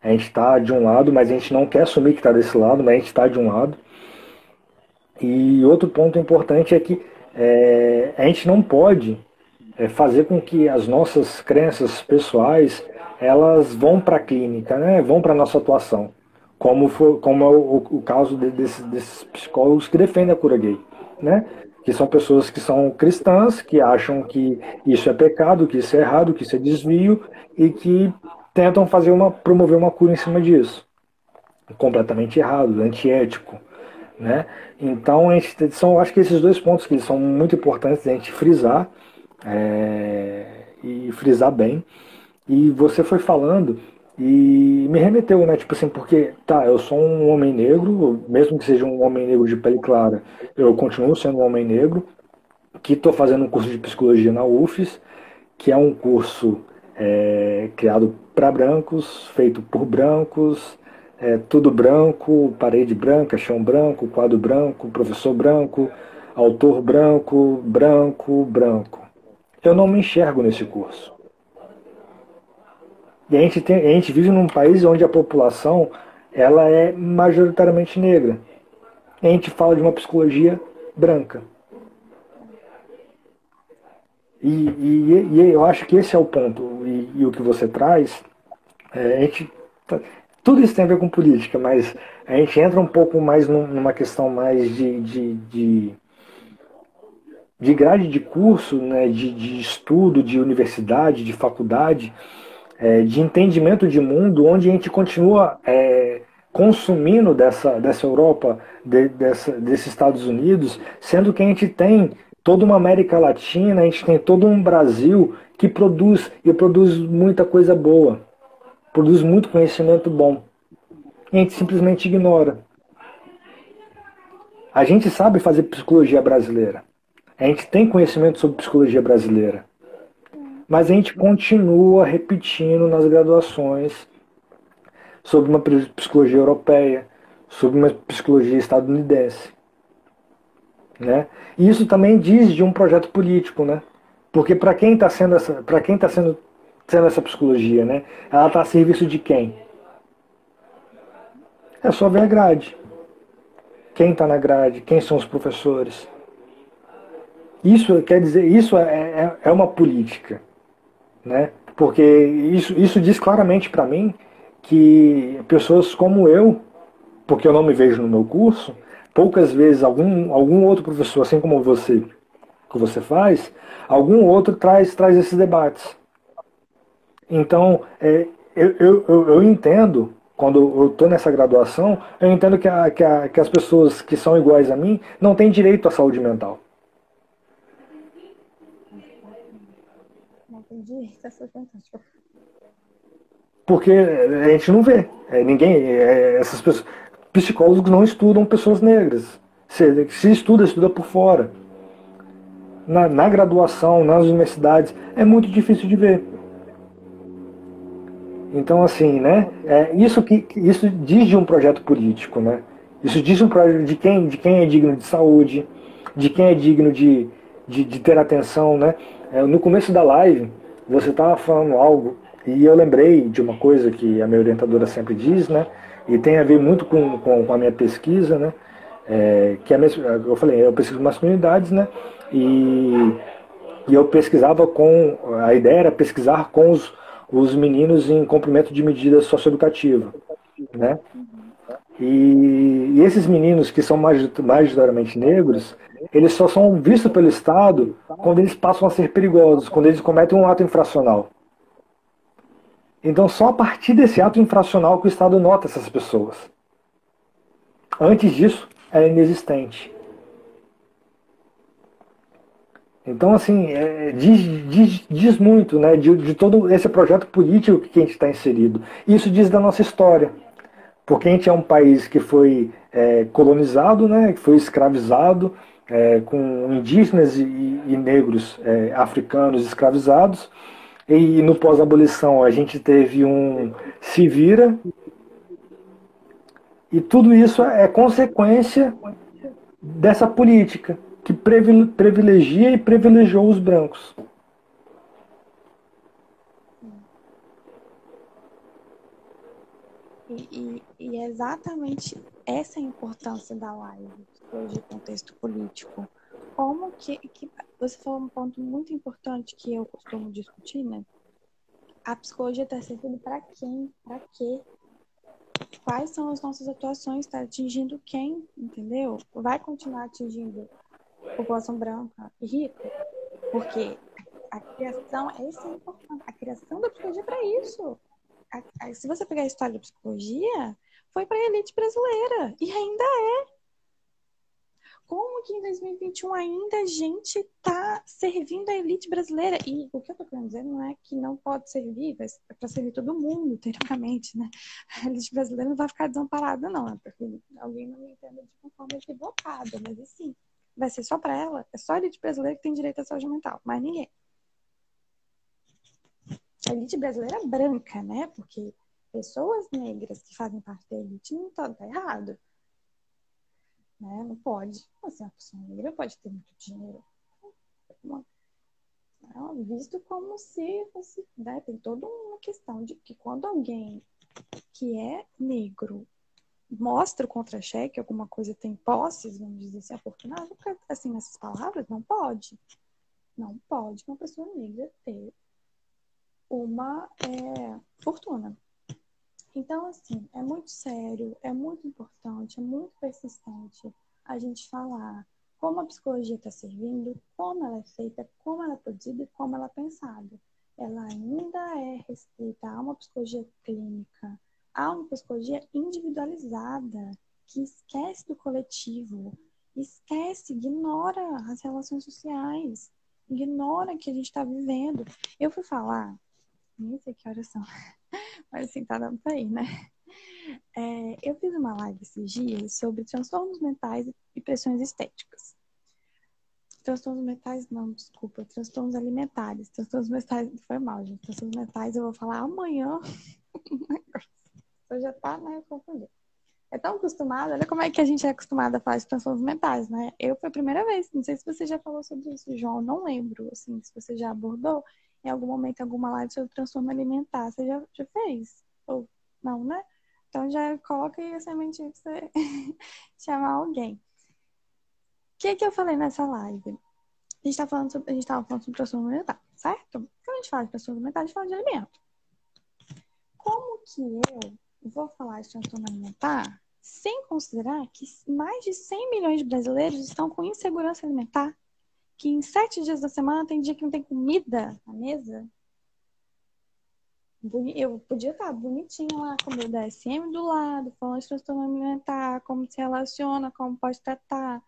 a gente está de um lado, mas a gente não quer assumir que está desse lado, mas a gente está de um lado. E outro ponto importante é que é, a gente não pode é, fazer com que as nossas crenças pessoais elas vão para a clínica, né? vão para a nossa atuação, como, for, como é o, o caso de, desses, desses psicólogos que defendem a cura gay. Né? que são pessoas que são cristãs, que acham que isso é pecado, que isso é errado, que isso é desvio e que tentam fazer uma promover uma cura em cima disso. Completamente errado, antiético, né? Então, a gente, são, acho que esses dois pontos que são muito importantes a gente frisar é, e frisar bem. E você foi falando e me remeteu, né? Tipo assim, porque, tá, eu sou um homem negro, mesmo que seja um homem negro de pele clara, eu continuo sendo um homem negro, que estou fazendo um curso de psicologia na UFES, que é um curso é, criado para brancos, feito por brancos, é, tudo branco, parede branca, chão branco, quadro branco, professor branco, autor branco, branco, branco. Eu não me enxergo nesse curso. E a gente, tem, a gente vive num país onde a população ela é majoritariamente negra. E a gente fala de uma psicologia branca. E, e, e, eu acho que esse é o ponto. E, e o que você traz, é, a gente, tá, tudo isso tem a ver com política, mas a gente entra um pouco mais numa questão mais de, de, de, de grade de curso, né, de, de estudo, de universidade, de faculdade, é, de entendimento de mundo, onde a gente continua é, consumindo dessa, dessa Europa, de, dessa, desses Estados Unidos, sendo que a gente tem toda uma América Latina, a gente tem todo um Brasil que produz e produz muita coisa boa, produz muito conhecimento bom. E a gente simplesmente ignora. A gente sabe fazer psicologia brasileira. A gente tem conhecimento sobre psicologia brasileira. Mas a gente continua repetindo nas graduações sobre uma psicologia europeia, sobre uma psicologia estadunidense. Né? E isso também diz de um projeto político, né? Porque para quem está sendo essa, para quem está sendo, sendo essa psicologia, né? Ela está a serviço de quem? É só ver a grade. Quem está na grade? Quem são os professores? Isso quer dizer, isso é, é, é uma política né? Porque isso, isso diz claramente para mim que pessoas como eu, porque eu não me vejo no meu curso, poucas vezes algum, algum outro professor, assim como você, que você faz, algum outro traz, traz esses debates. Então, é, eu, eu, eu entendo, quando eu estou nessa graduação, eu entendo que, a, que, a, que as pessoas que são iguais a mim não têm direito à saúde mental. Porque a gente não vê. É, ninguém. É, essas pessoas. Psicólogos não estudam pessoas negras. Se, se estuda, estuda por fora. Na, na graduação, nas universidades, é muito difícil de ver. Então, assim, né? É, isso, que, isso diz de um projeto político, né? Isso diz um projeto de quem, de quem é digno de saúde, de quem é digno de, de, de ter atenção, né? É, no começo da live, você estava falando algo e eu lembrei de uma coisa que a minha orientadora sempre diz, né? E tem a ver muito com, com, com a minha pesquisa, né? É, que é, eu falei, eu pesquiso masculinidades, né? E, e eu pesquisava com. A ideia era pesquisar com os, os meninos em cumprimento de medida socioeducativa, né? E, e esses meninos que são majoritariamente negros, eles só são vistos pelo Estado quando eles passam a ser perigosos, quando eles cometem um ato infracional. Então, só a partir desse ato infracional que o Estado nota essas pessoas. Antes disso, era inexistente. Então, assim, é, diz, diz, diz, muito né, de, de, todo esse projeto político que a gente está inserido. Isso diz da nossa história. Porque a gente é um país que foi é, colonizado, né, que foi escravizado, é, com indígenas e, e negros é, africanos escravizados. E no pós-abolição a gente teve um se vira. E tudo isso é consequência dessa política que privilegia e privilegiou os brancos. E, e, e, é exatamente essa a importância da live, hoje, contexto político. Como que, que. Você falou um ponto muito importante que eu costumo discutir, né? A psicologia está servindo para quem? Para quê? Quais são as nossas atuações? Está atingindo quem? Entendeu? Vai continuar atingindo população branca e rica, porque a criação, esse é importante, a criação da psicologia é para isso. A, a, se você pegar a história da psicologia, foi para a elite brasileira e ainda é. Como que em 2021 ainda a gente está servindo a elite brasileira? E o que eu estou querendo dizer não é que não pode servir, é para servir todo mundo, teoricamente, né? A elite brasileira não vai ficar desamparada, não. É porque alguém não me entenda de uma forma equivocada, mas assim, vai ser só para ela, é só a elite brasileira que tem direito à saúde mental, mais ninguém. A elite brasileira é branca, né? Porque pessoas negras que fazem parte da elite não tá, tá errado. Né? Não pode. Assim, a pessoa negra pode ter muito dinheiro. É visto como se. Né? Tem toda uma questão de que quando alguém que é negro mostra o contra-cheque, alguma coisa tem posses, vamos dizer assim, afortunada, porque, assim, nessas palavras, não pode. Não pode uma pessoa negra ter uma é, fortuna. Então, assim, é muito sério, é muito importante, é muito persistente a gente falar como a psicologia está servindo, como ela é feita, como ela é produzida e como ela é pensada. Ela ainda é restrita a uma psicologia clínica, há uma psicologia individualizada que esquece do coletivo, esquece, ignora as relações sociais, ignora que a gente está vivendo. Eu fui falar, nem sei que horas são, mas assim, tá dando pra ir, né? É, eu fiz uma live esses dias sobre transtornos mentais e pressões estéticas. Transtornos mentais, não, desculpa, transtornos alimentares. Transtornos mentais, foi mal, gente. Transtornos mentais eu vou falar amanhã. já tá, né, confundindo. É tão acostumado, olha como é que a gente é acostumado a falar de transtornos mentais, né? Eu foi a primeira vez, não sei se você já falou sobre isso, João, não lembro, assim, se você já abordou em algum momento, alguma live sobre transtorno alimentar, você já, já fez? Ou não, né? Então já coloca aí a sementinha pra você chamar alguém. O que que eu falei nessa live? A gente, tá falando sobre, a gente tava falando sobre transtorno alimentar, certo? Quando a gente fala de transtorno alimentar, a gente fala de alimento. Como que eu vou falar de transtorno alimentar sem considerar que mais de 100 milhões de brasileiros estão com insegurança alimentar, que em sete dias da semana tem dia que não tem comida na mesa. Eu podia estar bonitinha lá com o meu DSM do lado, falando de transtorno alimentar, como se relaciona, como pode tratar,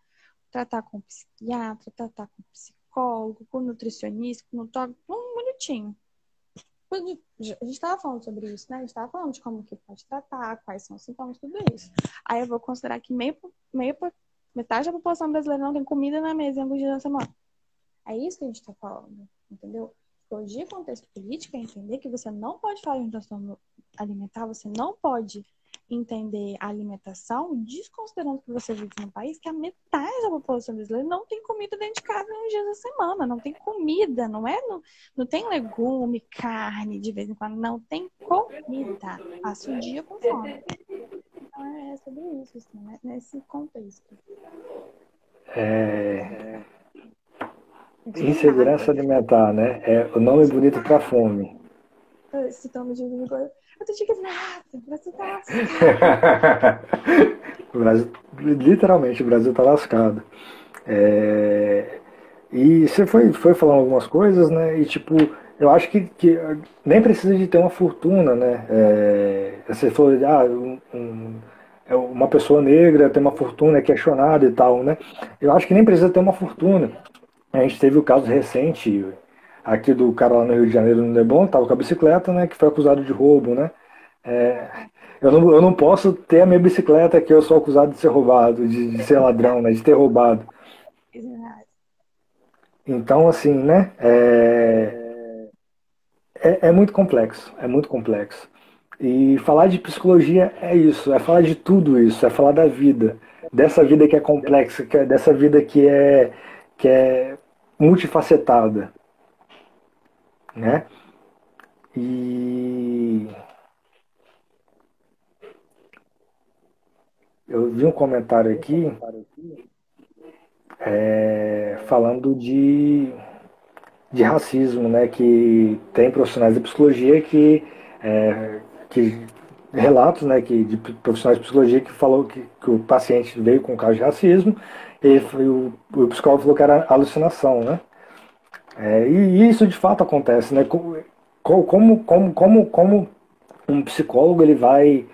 tratar com psiquiatra, tratar com psicólogo, com nutricionista, com nutriólogo, um bonitinho a gente estava falando sobre isso, né? A gente estava falando de como que pode tratar, quais são os sintomas, tudo isso. Aí eu vou considerar que meio, meio metade da população brasileira não tem comida na mesa em alguns dias da semana. É isso que a gente está falando, entendeu? Psicologia contexto político é entender que você não pode falar de um transtorno alimentar, você não pode entender a alimentação, desconsiderando que você vive num país que a metade da população brasileira não tem comida dentro de casa nos dias da semana, não tem comida, não é? Não, não tem legume, carne de vez em quando, não tem comida. Passa o dia com fome. Então é sobre isso, assim, né? nesse contexto. É... Insegurança alimentar, né? É o nome bonito para fome. Esse toma de vigor eu tô indignada, o Brasil tá lascado. o Brasil, literalmente, o Brasil tá lascado. É... E você foi, foi falando algumas coisas, né? E tipo, eu acho que, que nem precisa de ter uma fortuna, né? É, você falou, ah, um, um, é uma pessoa negra tem uma fortuna, é questionada e tal, né? Eu acho que nem precisa ter uma fortuna. A gente teve o caso recente aqui do cara lá no Rio de Janeiro, no Lebon, tava com a bicicleta, né? Que foi acusado de roubo, né? É, eu, não, eu não posso ter a minha bicicleta que eu sou acusado de ser roubado, de, de ser ladrão, né? De ter roubado. Então, assim, né? É, é, é muito complexo, é muito complexo. E falar de psicologia é isso, é falar de tudo isso, é falar da vida, dessa vida que é complexa, que é, dessa vida que é, que é multifacetada, né? E eu vi um comentário aqui é, falando de de racismo, né, que tem profissionais de psicologia que, é, que relatos, né, que de profissionais de psicologia que falou que, que o paciente veio com caso de racismo e o, o psicólogo falou que era alucinação, né? É, e isso de fato acontece, né? Como, como, como, como, um psicólogo ele vai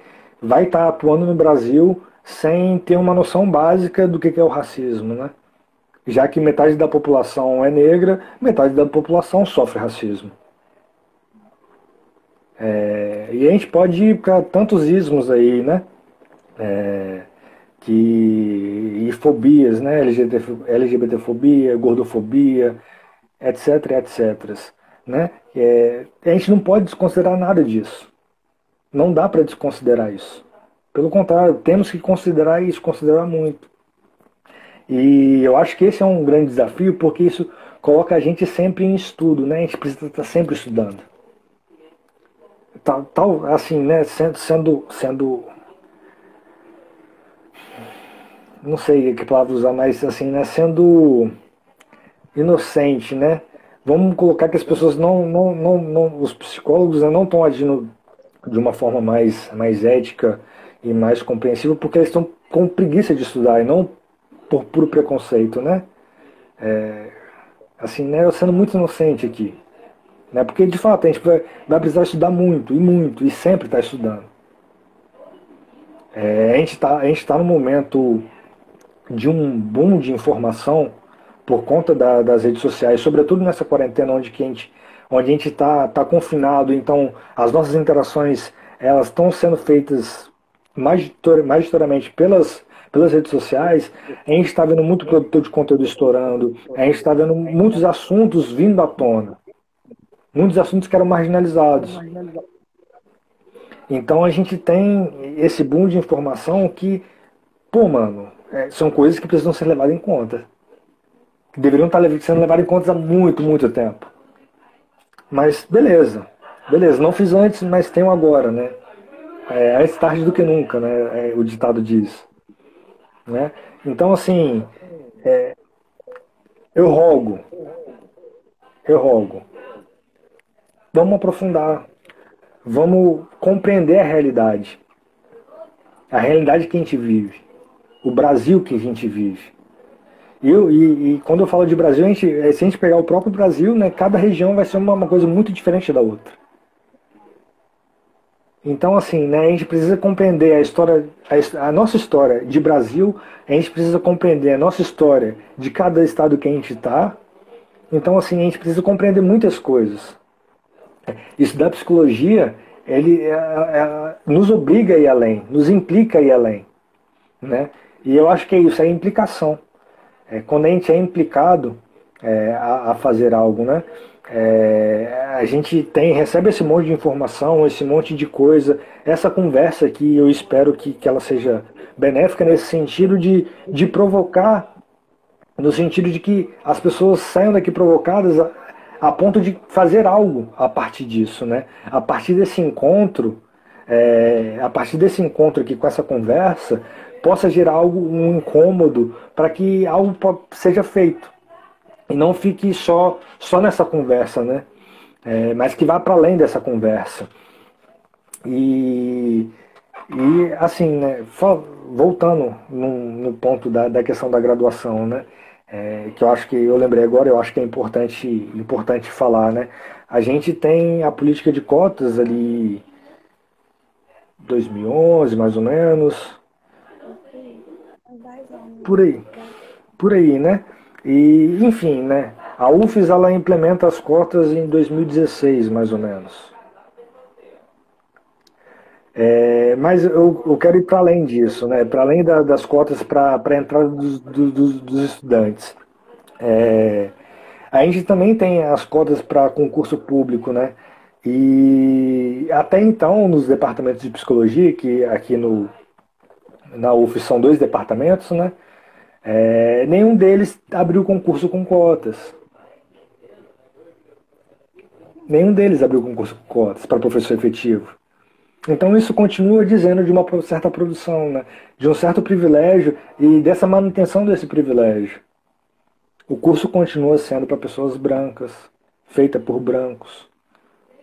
vai estar tá atuando no Brasil sem ter uma noção básica do que é o racismo, né? já que metade da população é negra, metade da população sofre racismo. É, e a gente pode ir para tantos ismos aí, né? É, que, e fobias, né? LGBT, LGBTfobia, gordofobia, etc, etc. Né? É, a gente não pode desconsiderar nada disso. Não dá para desconsiderar isso. Pelo contrário, temos que considerar isso, considerar muito. E eu acho que esse é um grande desafio porque isso coloca a gente sempre em estudo, né? A gente precisa estar sempre estudando. Tal, tal assim, né? Sendo, sendo, sendo não sei que palavra usar, mas assim, né? Sendo inocente, né? Vamos colocar que as pessoas não, não, não, não os psicólogos né, não estão agindo de uma forma mais, mais ética e mais compreensiva porque eles estão com preguiça de estudar e não por puro preconceito, né? É, assim, né? Eu sendo muito inocente aqui. Né? Porque, de fato, a gente vai, vai precisar estudar muito, e muito, e sempre está estudando. É, a gente está tá no momento de um boom de informação por conta da, das redes sociais, sobretudo nessa quarentena onde a gente onde a gente está tá confinado, então as nossas interações elas estão sendo feitas majoritariamente pelas pelas redes sociais, a gente está vendo muito produtor de conteúdo estourando, a gente está vendo muitos assuntos vindo à tona. Muitos assuntos que eram marginalizados. Então a gente tem esse boom de informação que, pô, mano, é, são coisas que precisam ser levadas em conta. Que deveriam estar sendo levadas em conta há muito, muito tempo. Mas beleza. Beleza, não fiz antes, mas tenho agora, né? É, antes tarde do que nunca, né? É, o ditado diz. Né? Então, assim, é, eu rogo, eu rogo, vamos aprofundar, vamos compreender a realidade, a realidade que a gente vive, o Brasil que a gente vive. Eu, e, e quando eu falo de Brasil, a gente, se a gente pegar o próprio Brasil, né, cada região vai ser uma, uma coisa muito diferente da outra. Então, assim, né, a gente precisa compreender a história, a, a, nossa história de Brasil, a gente precisa compreender a nossa história de cada estado que a gente está. Então, assim, a gente precisa compreender muitas coisas. Estudar psicologia, ele é, é, nos obriga a ir além, nos implica a ir além. Né? E eu acho que é isso, é implicação. É, quando a gente é implicado é, a, a fazer algo, né? É, a gente tem recebe esse monte de informação, esse monte de coisa, essa conversa aqui eu espero que, que ela seja benéfica nesse sentido de, de provocar, no sentido de que as pessoas saiam daqui provocadas a ponto de fazer algo a partir disso, né? A partir desse encontro, é, a partir desse encontro aqui com essa conversa, possa gerar algo, um incômodo para que algo seja feito e não fique só, só nessa conversa, né? É, mas que vá para além dessa conversa. E, e assim, né, voltando no, no ponto da, da, questão da graduação, né? É, que eu acho que eu lembrei agora, eu acho que é importante, importante falar, né? A gente tem a política de cotas ali 2011, mais ou menos. Por aí. Por aí, né? E, enfim, né? A UFES ela implementa as cotas em 2016, mais ou menos. É, mas eu, eu, quero ir para além disso, né? para além da, das cotas para a entrada dos, dos, dos estudantes. É, a gente também tem as cotas para concurso público, né? E até então, nos departamentos de psicologia, que aqui no, na UF são dois departamentos, né? É, nenhum deles abriu concurso com cotas. Nenhum deles abriu concurso com cotas para professor efetivo. Então isso continua dizendo de uma certa produção, né? de um certo privilégio e dessa manutenção desse privilégio. O curso continua sendo para pessoas brancas, feita por brancos,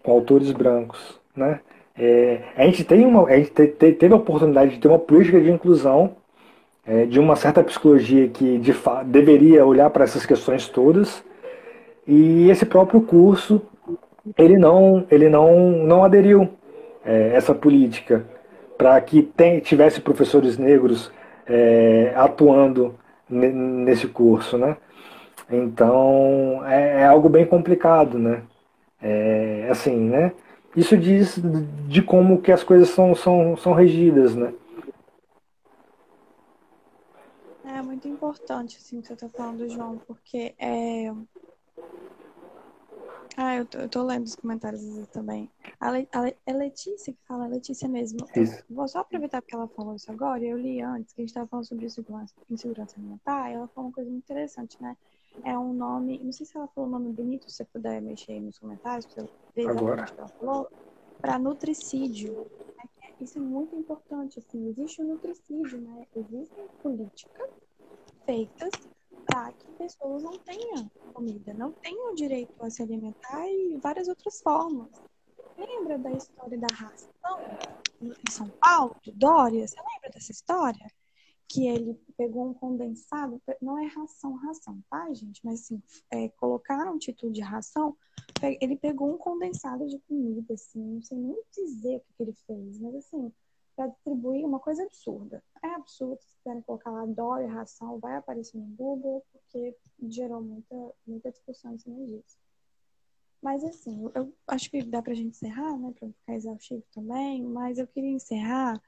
com autores brancos. Né? É, a gente, tem uma, a gente te, te, teve a oportunidade de ter uma política de inclusão, é, de uma certa psicologia que de deveria olhar para essas questões todas, e esse próprio curso ele não, ele não, não aderiu é, essa política para que tem, tivesse professores negros é, atuando nesse curso, né? Então é, é, algo bem complicado, né? É, assim, né? Isso diz de como que as coisas são, são, são regidas, né? É muito importante assim que você está falando, João, porque é, ah, eu tô, eu tô lendo os comentários também. A, Le, a Le, é Letícia que fala, Letícia mesmo. Isso. vou só aproveitar porque ela falou isso agora. Eu li antes, que a gente estava falando sobre insegurança, insegurança alimentar, e ela falou uma coisa muito interessante, né? É um nome, não sei se ela falou o nome bonito, se você puder mexer aí nos comentários, pra ver agora. que ela falou, para nutricídio. Né? Isso é muito importante, assim, existe o um nutricídio, né? Existem políticas feitas para que pessoas não tenham comida, não tenham direito a se alimentar e várias outras formas. Lembra da história da ração em São Paulo, Dória? Você lembra dessa história? Que ele pegou um condensado, não é ração, ração, tá, gente? Mas assim, é, colocaram um título de ração, ele pegou um condensado de comida, assim, não sei nem dizer o que ele fez, mas assim, para distribuir uma coisa absurda. É absurdo, se quiserem colocar lá dólar ração, vai aparecer no Google, porque gerou muita, muita discussão em cima disso. Mas assim, eu acho que dá pra gente encerrar, né? Pra ficar exaustivo também, mas eu queria encerrar,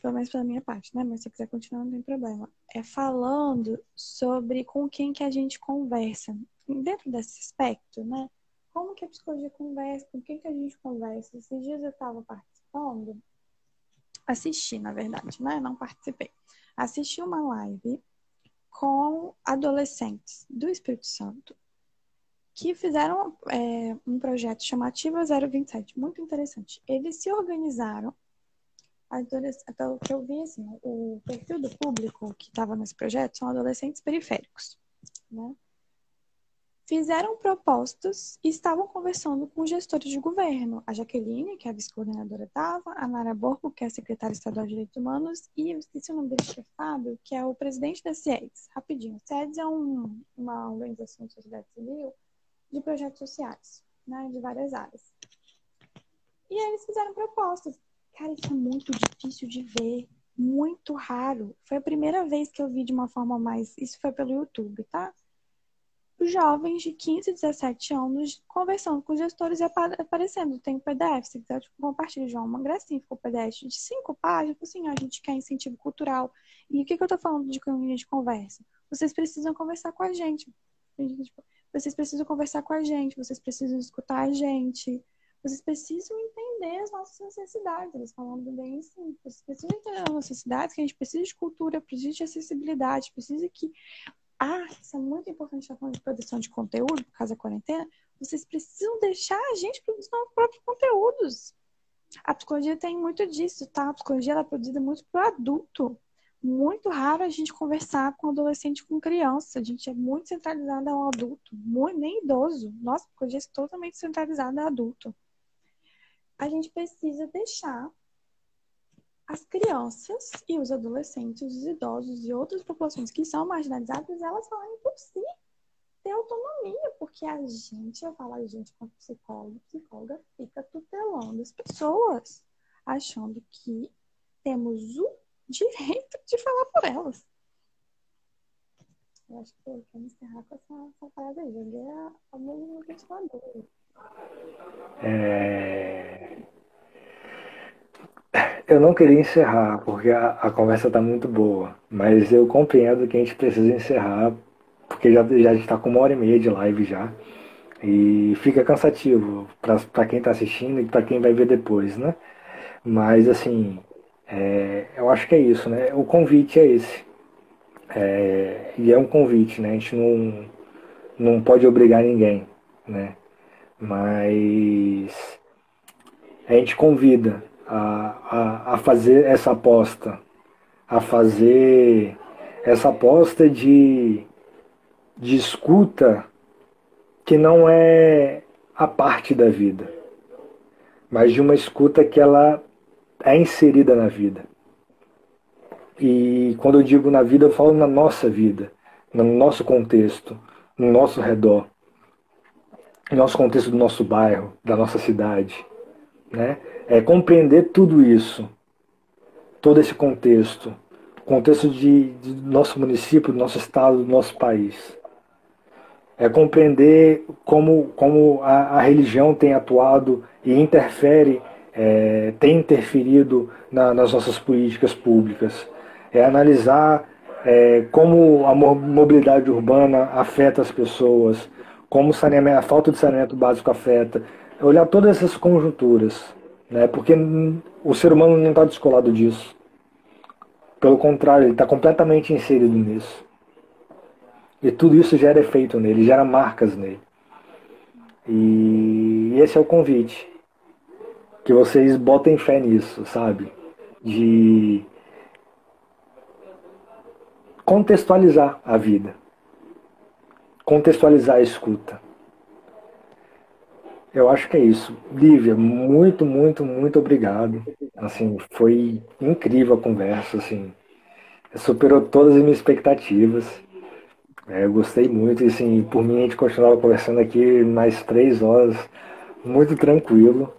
pelo menos pela minha parte, né? Mas se quiser continuar, não tem problema. É falando sobre com quem que a gente conversa. Dentro desse aspecto, né? Como que a psicologia conversa, com quem que a gente conversa. Esses dias eu estava participando assisti, na verdade, né? Não participei. Assisti uma live com adolescentes do Espírito Santo que fizeram é, um projeto chamativo 027, muito interessante. Eles se organizaram, pelo que eu vi, assim, o perfil do público que estava nesse projeto são adolescentes periféricos, né? Fizeram propostas e estavam conversando com gestores de governo. A Jaqueline, que é a vice-coordenadora estava, a Nara Borgo, que é a secretária estadual de Direitos Humanos, e eu esqueci o nome dele, que Fábio, que é o presidente da CIEDS. Rapidinho, CIEDS é um, uma organização de sociedade civil de projetos sociais, né, de várias áreas. E eles fizeram propostas. Cara, isso é muito difícil de ver, muito raro. Foi a primeira vez que eu vi de uma forma mais. Isso foi pelo YouTube, tá? Jovens de 15, 17 anos conversando com os gestores e aparecendo. Tem PDF, se quiser, tipo, compartilha, João. Uma gracinha ficou PDF de cinco páginas, assim, a gente quer incentivo cultural. E o que, que eu tô falando de a gente conversa? Vocês precisam conversar com a gente. Tipo, vocês precisam conversar com a gente, vocês precisam escutar a gente. Vocês precisam entender as nossas necessidades. Eles falando bem assim. Vocês precisam entender as nossas necessidades, que a gente precisa de cultura, precisa de acessibilidade, precisa que ah, isso é muito importante estar falando de produção de conteúdo por causa da quarentena, vocês precisam deixar a gente produzir nossos próprios conteúdos. A psicologia tem muito disso, tá? A psicologia é produzida muito para adulto. Muito raro a gente conversar com adolescente com criança. A gente é muito centralizada ao adulto, muito, nem idoso. Nossa psicologia é totalmente centralizada ao adulto. A gente precisa deixar as crianças e os adolescentes, os idosos e outras populações que são marginalizadas, elas falarem por si. ter autonomia, porque a gente, eu falo a gente como psicólogo, psicóloga, fica tutelando as pessoas, achando que temos o direito de falar por elas. Eu acho que eu quero encerrar com essa, essa parada aí. Joguei a, a no ventilador. É... Eu não queria encerrar, porque a, a conversa está muito boa, mas eu compreendo que a gente precisa encerrar, porque já, já está com uma hora e meia de live já. E fica cansativo para quem está assistindo e para quem vai ver depois, né? Mas, assim, é, eu acho que é isso, né? O convite é esse. É, e é um convite, né? A gente não, não pode obrigar ninguém, né? Mas a gente convida a, a, a fazer essa aposta, a fazer essa aposta de, de escuta que não é a parte da vida, mas de uma escuta que ela é inserida na vida. E quando eu digo na vida, eu falo na nossa vida, no nosso contexto, no nosso redor, no nosso contexto do nosso bairro, da nossa cidade. Né? É compreender tudo isso, todo esse contexto, contexto de, de nosso município, do nosso estado, do nosso país. É compreender como, como a, a religião tem atuado e interfere, é, tem interferido na, nas nossas políticas públicas. É analisar é, como a mobilidade urbana afeta as pessoas, como a falta de saneamento básico afeta. É olhar todas essas conjunturas né? porque o ser humano não está descolado disso. Pelo contrário, ele está completamente inserido nisso. E tudo isso gera efeito nele, gera marcas nele. E esse é o convite. Que vocês botem fé nisso, sabe? De contextualizar a vida. Contextualizar a escuta. Eu acho que é isso. Lívia, muito, muito, muito obrigado. Assim, foi incrível a conversa, assim. Superou todas as minhas expectativas. É, eu gostei muito e, assim, por mim a gente continuava conversando aqui mais três horas, muito tranquilo,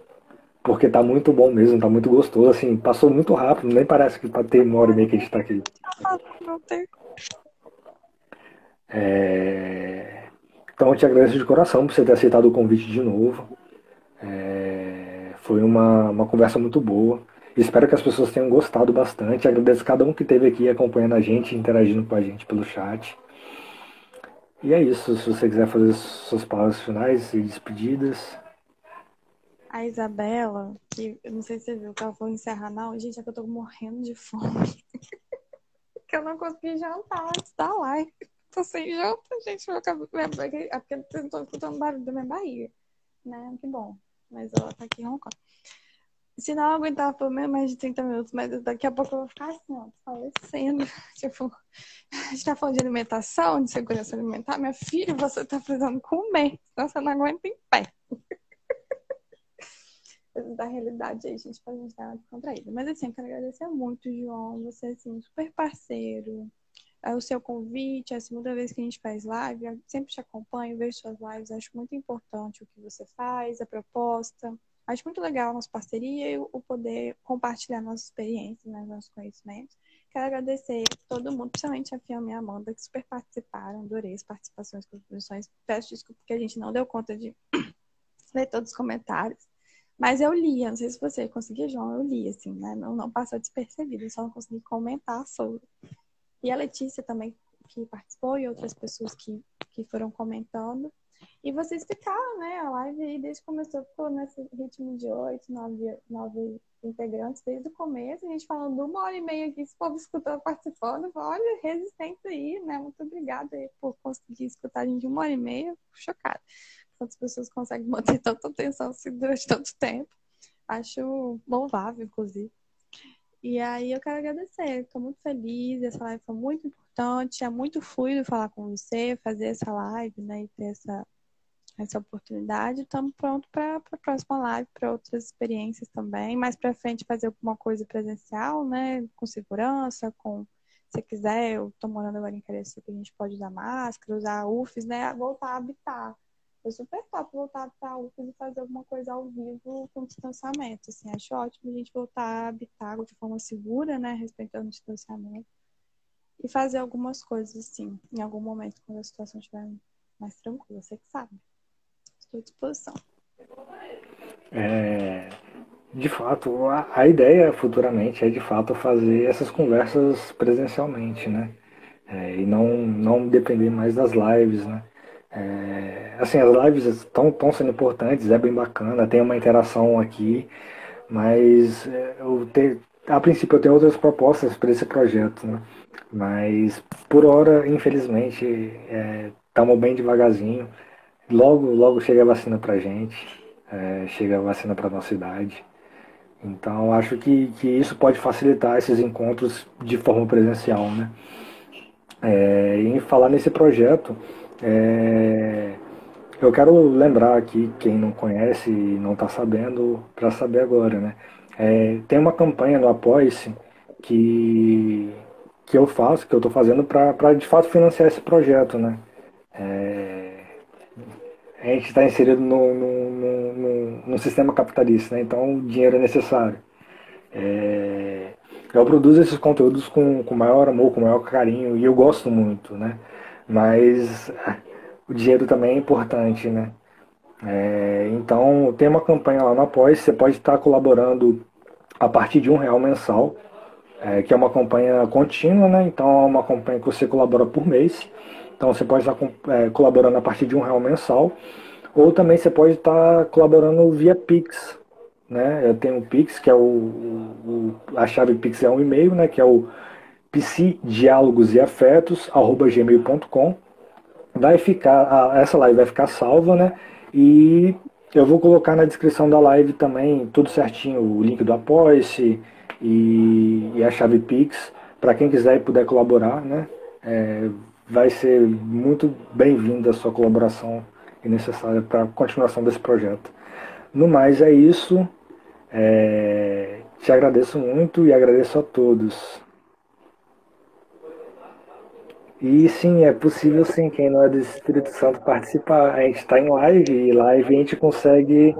porque tá muito bom mesmo, tá muito gostoso, assim, passou muito rápido, nem parece que ter uma hora e meia que a gente tá aqui. É... Então eu te agradeço de coração por você ter aceitado o convite de novo. É, foi uma, uma conversa muito boa. Espero que as pessoas tenham gostado bastante. Agradeço cada um que esteve aqui acompanhando a gente, interagindo com a gente pelo chat. E é isso. Se você quiser fazer suas palavras finais e despedidas. A Isabela, que eu não sei se você viu que ela falou encerrar, não. Gente, é que eu tô morrendo de fome. que eu não consegui jantar antes da live tô sem janta, gente. Meu cabelo, minha, é porque eu tô escutando barulho da minha barriga. Né? Que bom. Mas ela tá aqui roncando. Se não aguentar por menos mais de 30 minutos, mas daqui a pouco eu vou ficar assim, ó, falecendo. Tipo, a gente tá falando de alimentação, de segurança alimentar. Minha filha, você tá precisando comer, senão você não aguenta em pé. da realidade aí, gente, pra gente dar contraída. Mas assim, eu quero agradecer muito, João. Você, assim, super parceiro é o seu convite, é a segunda vez que a gente faz live, eu sempre te acompanho, vejo suas lives, acho muito importante o que você faz, a proposta. Acho muito legal a nossa parceria e o poder compartilhar nossas experiências, né, nossos conhecimentos. Quero agradecer a todo mundo, principalmente a Fiamma e a Amanda, que super participaram, adorei as participações, contribuições. Peço desculpa porque a gente não deu conta de ler todos os comentários. Mas eu lia, não sei se você conseguia, João, eu li, assim, né? Não, não passou despercebido, só não consegui comentar sobre. E a Letícia também, que participou, e outras pessoas que, que foram comentando. E vocês ficaram, né? A live aí desde que começou ficou nesse ritmo de oito, nove, nove integrantes desde o começo. A gente falando uma hora e meia aqui, esse povo escutando, participando. Olha, resistência aí, né? Muito obrigada por conseguir escutar a gente uma hora e meia. Chocada. Quantas pessoas conseguem manter tanta atenção assim, durante tanto tempo. Acho louvável, inclusive. E aí eu quero agradecer, estou muito feliz, essa live foi muito importante, é muito fluido falar com você, fazer essa live, né, e ter essa, essa oportunidade. Estamos prontos para a próxima live, para outras experiências também. Mais para frente fazer alguma coisa presencial, né, com segurança, com se quiser, eu tô morando agora em Cariacica, a gente pode usar máscara, usar UFs, né? Voltar a habitar. Eu super top voltar a habitar UFs e fazer alguma coisa ao vivo com distanciamento. Assim, acho ótimo a gente voltar a habitar de forma segura, né? Respeitando o distanciamento. E fazer algumas coisas, assim, em algum momento, quando a situação estiver mais tranquila. Você que sabe. Estou à disposição. É, de fato, a, a, ideia futuramente é de fato fazer essas conversas presencialmente, né? É, e não, não depender mais das lives, né? É, assim, as lives estão sendo importantes, é bem bacana, tem uma interação aqui, mas é, eu te, a princípio eu tenho outras propostas para esse projeto, né? Mas por hora, infelizmente, estamos é, bem devagarzinho. Logo, logo chega a vacina pra gente, é, chega a vacina para nossa idade. Então, acho que, que isso pode facilitar esses encontros de forma presencial, né? É, falar nesse projeto, é, eu quero lembrar aqui, quem não conhece e não está sabendo, para saber agora, né? É, tem uma campanha no Apoia-se que, que eu faço, que eu estou fazendo para de fato financiar esse projeto, né? É, a gente está inserido no, no, no, no, sistema capitalista, né? então o dinheiro é necessário. É, eu produzo esses conteúdos com, com maior amor, com maior carinho, e eu gosto muito, né? Mas o dinheiro também é importante, né? É, então tem uma campanha lá no Apoia, você pode estar colaborando a partir de um real mensal, é, que é uma campanha contínua, né? Então é uma campanha que você colabora por mês. Então você pode estar é, colaborando a partir de um real mensal, ou também você pode estar colaborando via Pix. Né? Eu tenho o Pix, que é o, o a chave Pix é um e-mail, né? que é o psidiálogos e afetos, gmail.com. Vai ficar, essa live vai ficar salva, né? E eu vou colocar na descrição da live também tudo certinho, o link do Apoia-se e, e, a chave Pix, para quem quiser e puder colaborar, né? É, vai ser muito bem-vinda a sua colaboração e necessária para a continuação desse projeto. No mais, é isso. É... Te agradeço muito e agradeço a todos. E sim, é possível sim, quem não é do Espírito Santo participar. A gente está em live e live a gente consegue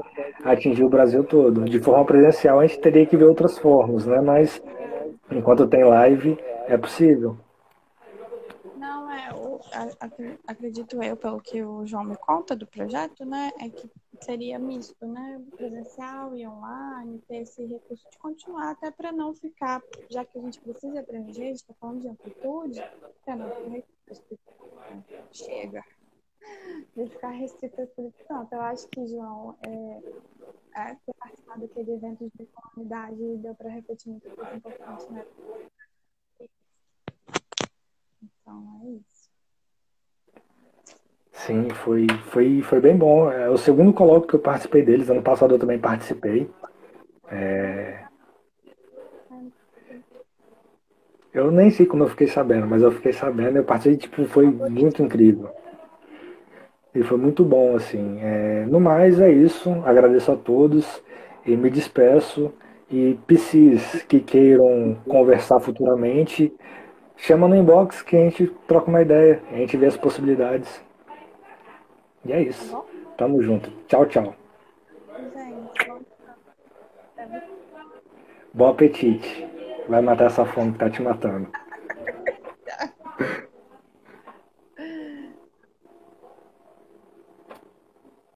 atingir o Brasil todo. De forma presencial a gente teria que ver outras formas, né? Mas enquanto tem live, é possível acredito eu, pelo que o João me conta do projeto, né, é que seria misto, né, presencial e online, ter esse recurso de continuar, até para não ficar, já que a gente precisa abranger, a gente está falando de amplitude, para não chega de ficar restrito Espírito Santo. Eu acho que, João, é, é, ter participado aqui de eventos de comunidade deu para refletir muita coisa importante, né? Então, é isso. Sim, foi, foi, foi bem bom. É o segundo colóquio que eu participei deles. Ano passado eu também participei. É... Eu nem sei como eu fiquei sabendo, mas eu fiquei sabendo. Eu participei, tipo, foi muito incrível. E foi muito bom, assim. É... No mais, é isso. Agradeço a todos e me despeço. E PCs que queiram conversar futuramente, chama no inbox que a gente troca uma ideia, a gente vê as possibilidades. E é isso. Tá Tamo junto. Tchau, tchau. Bom apetite. Vai matar essa fome que tá te matando.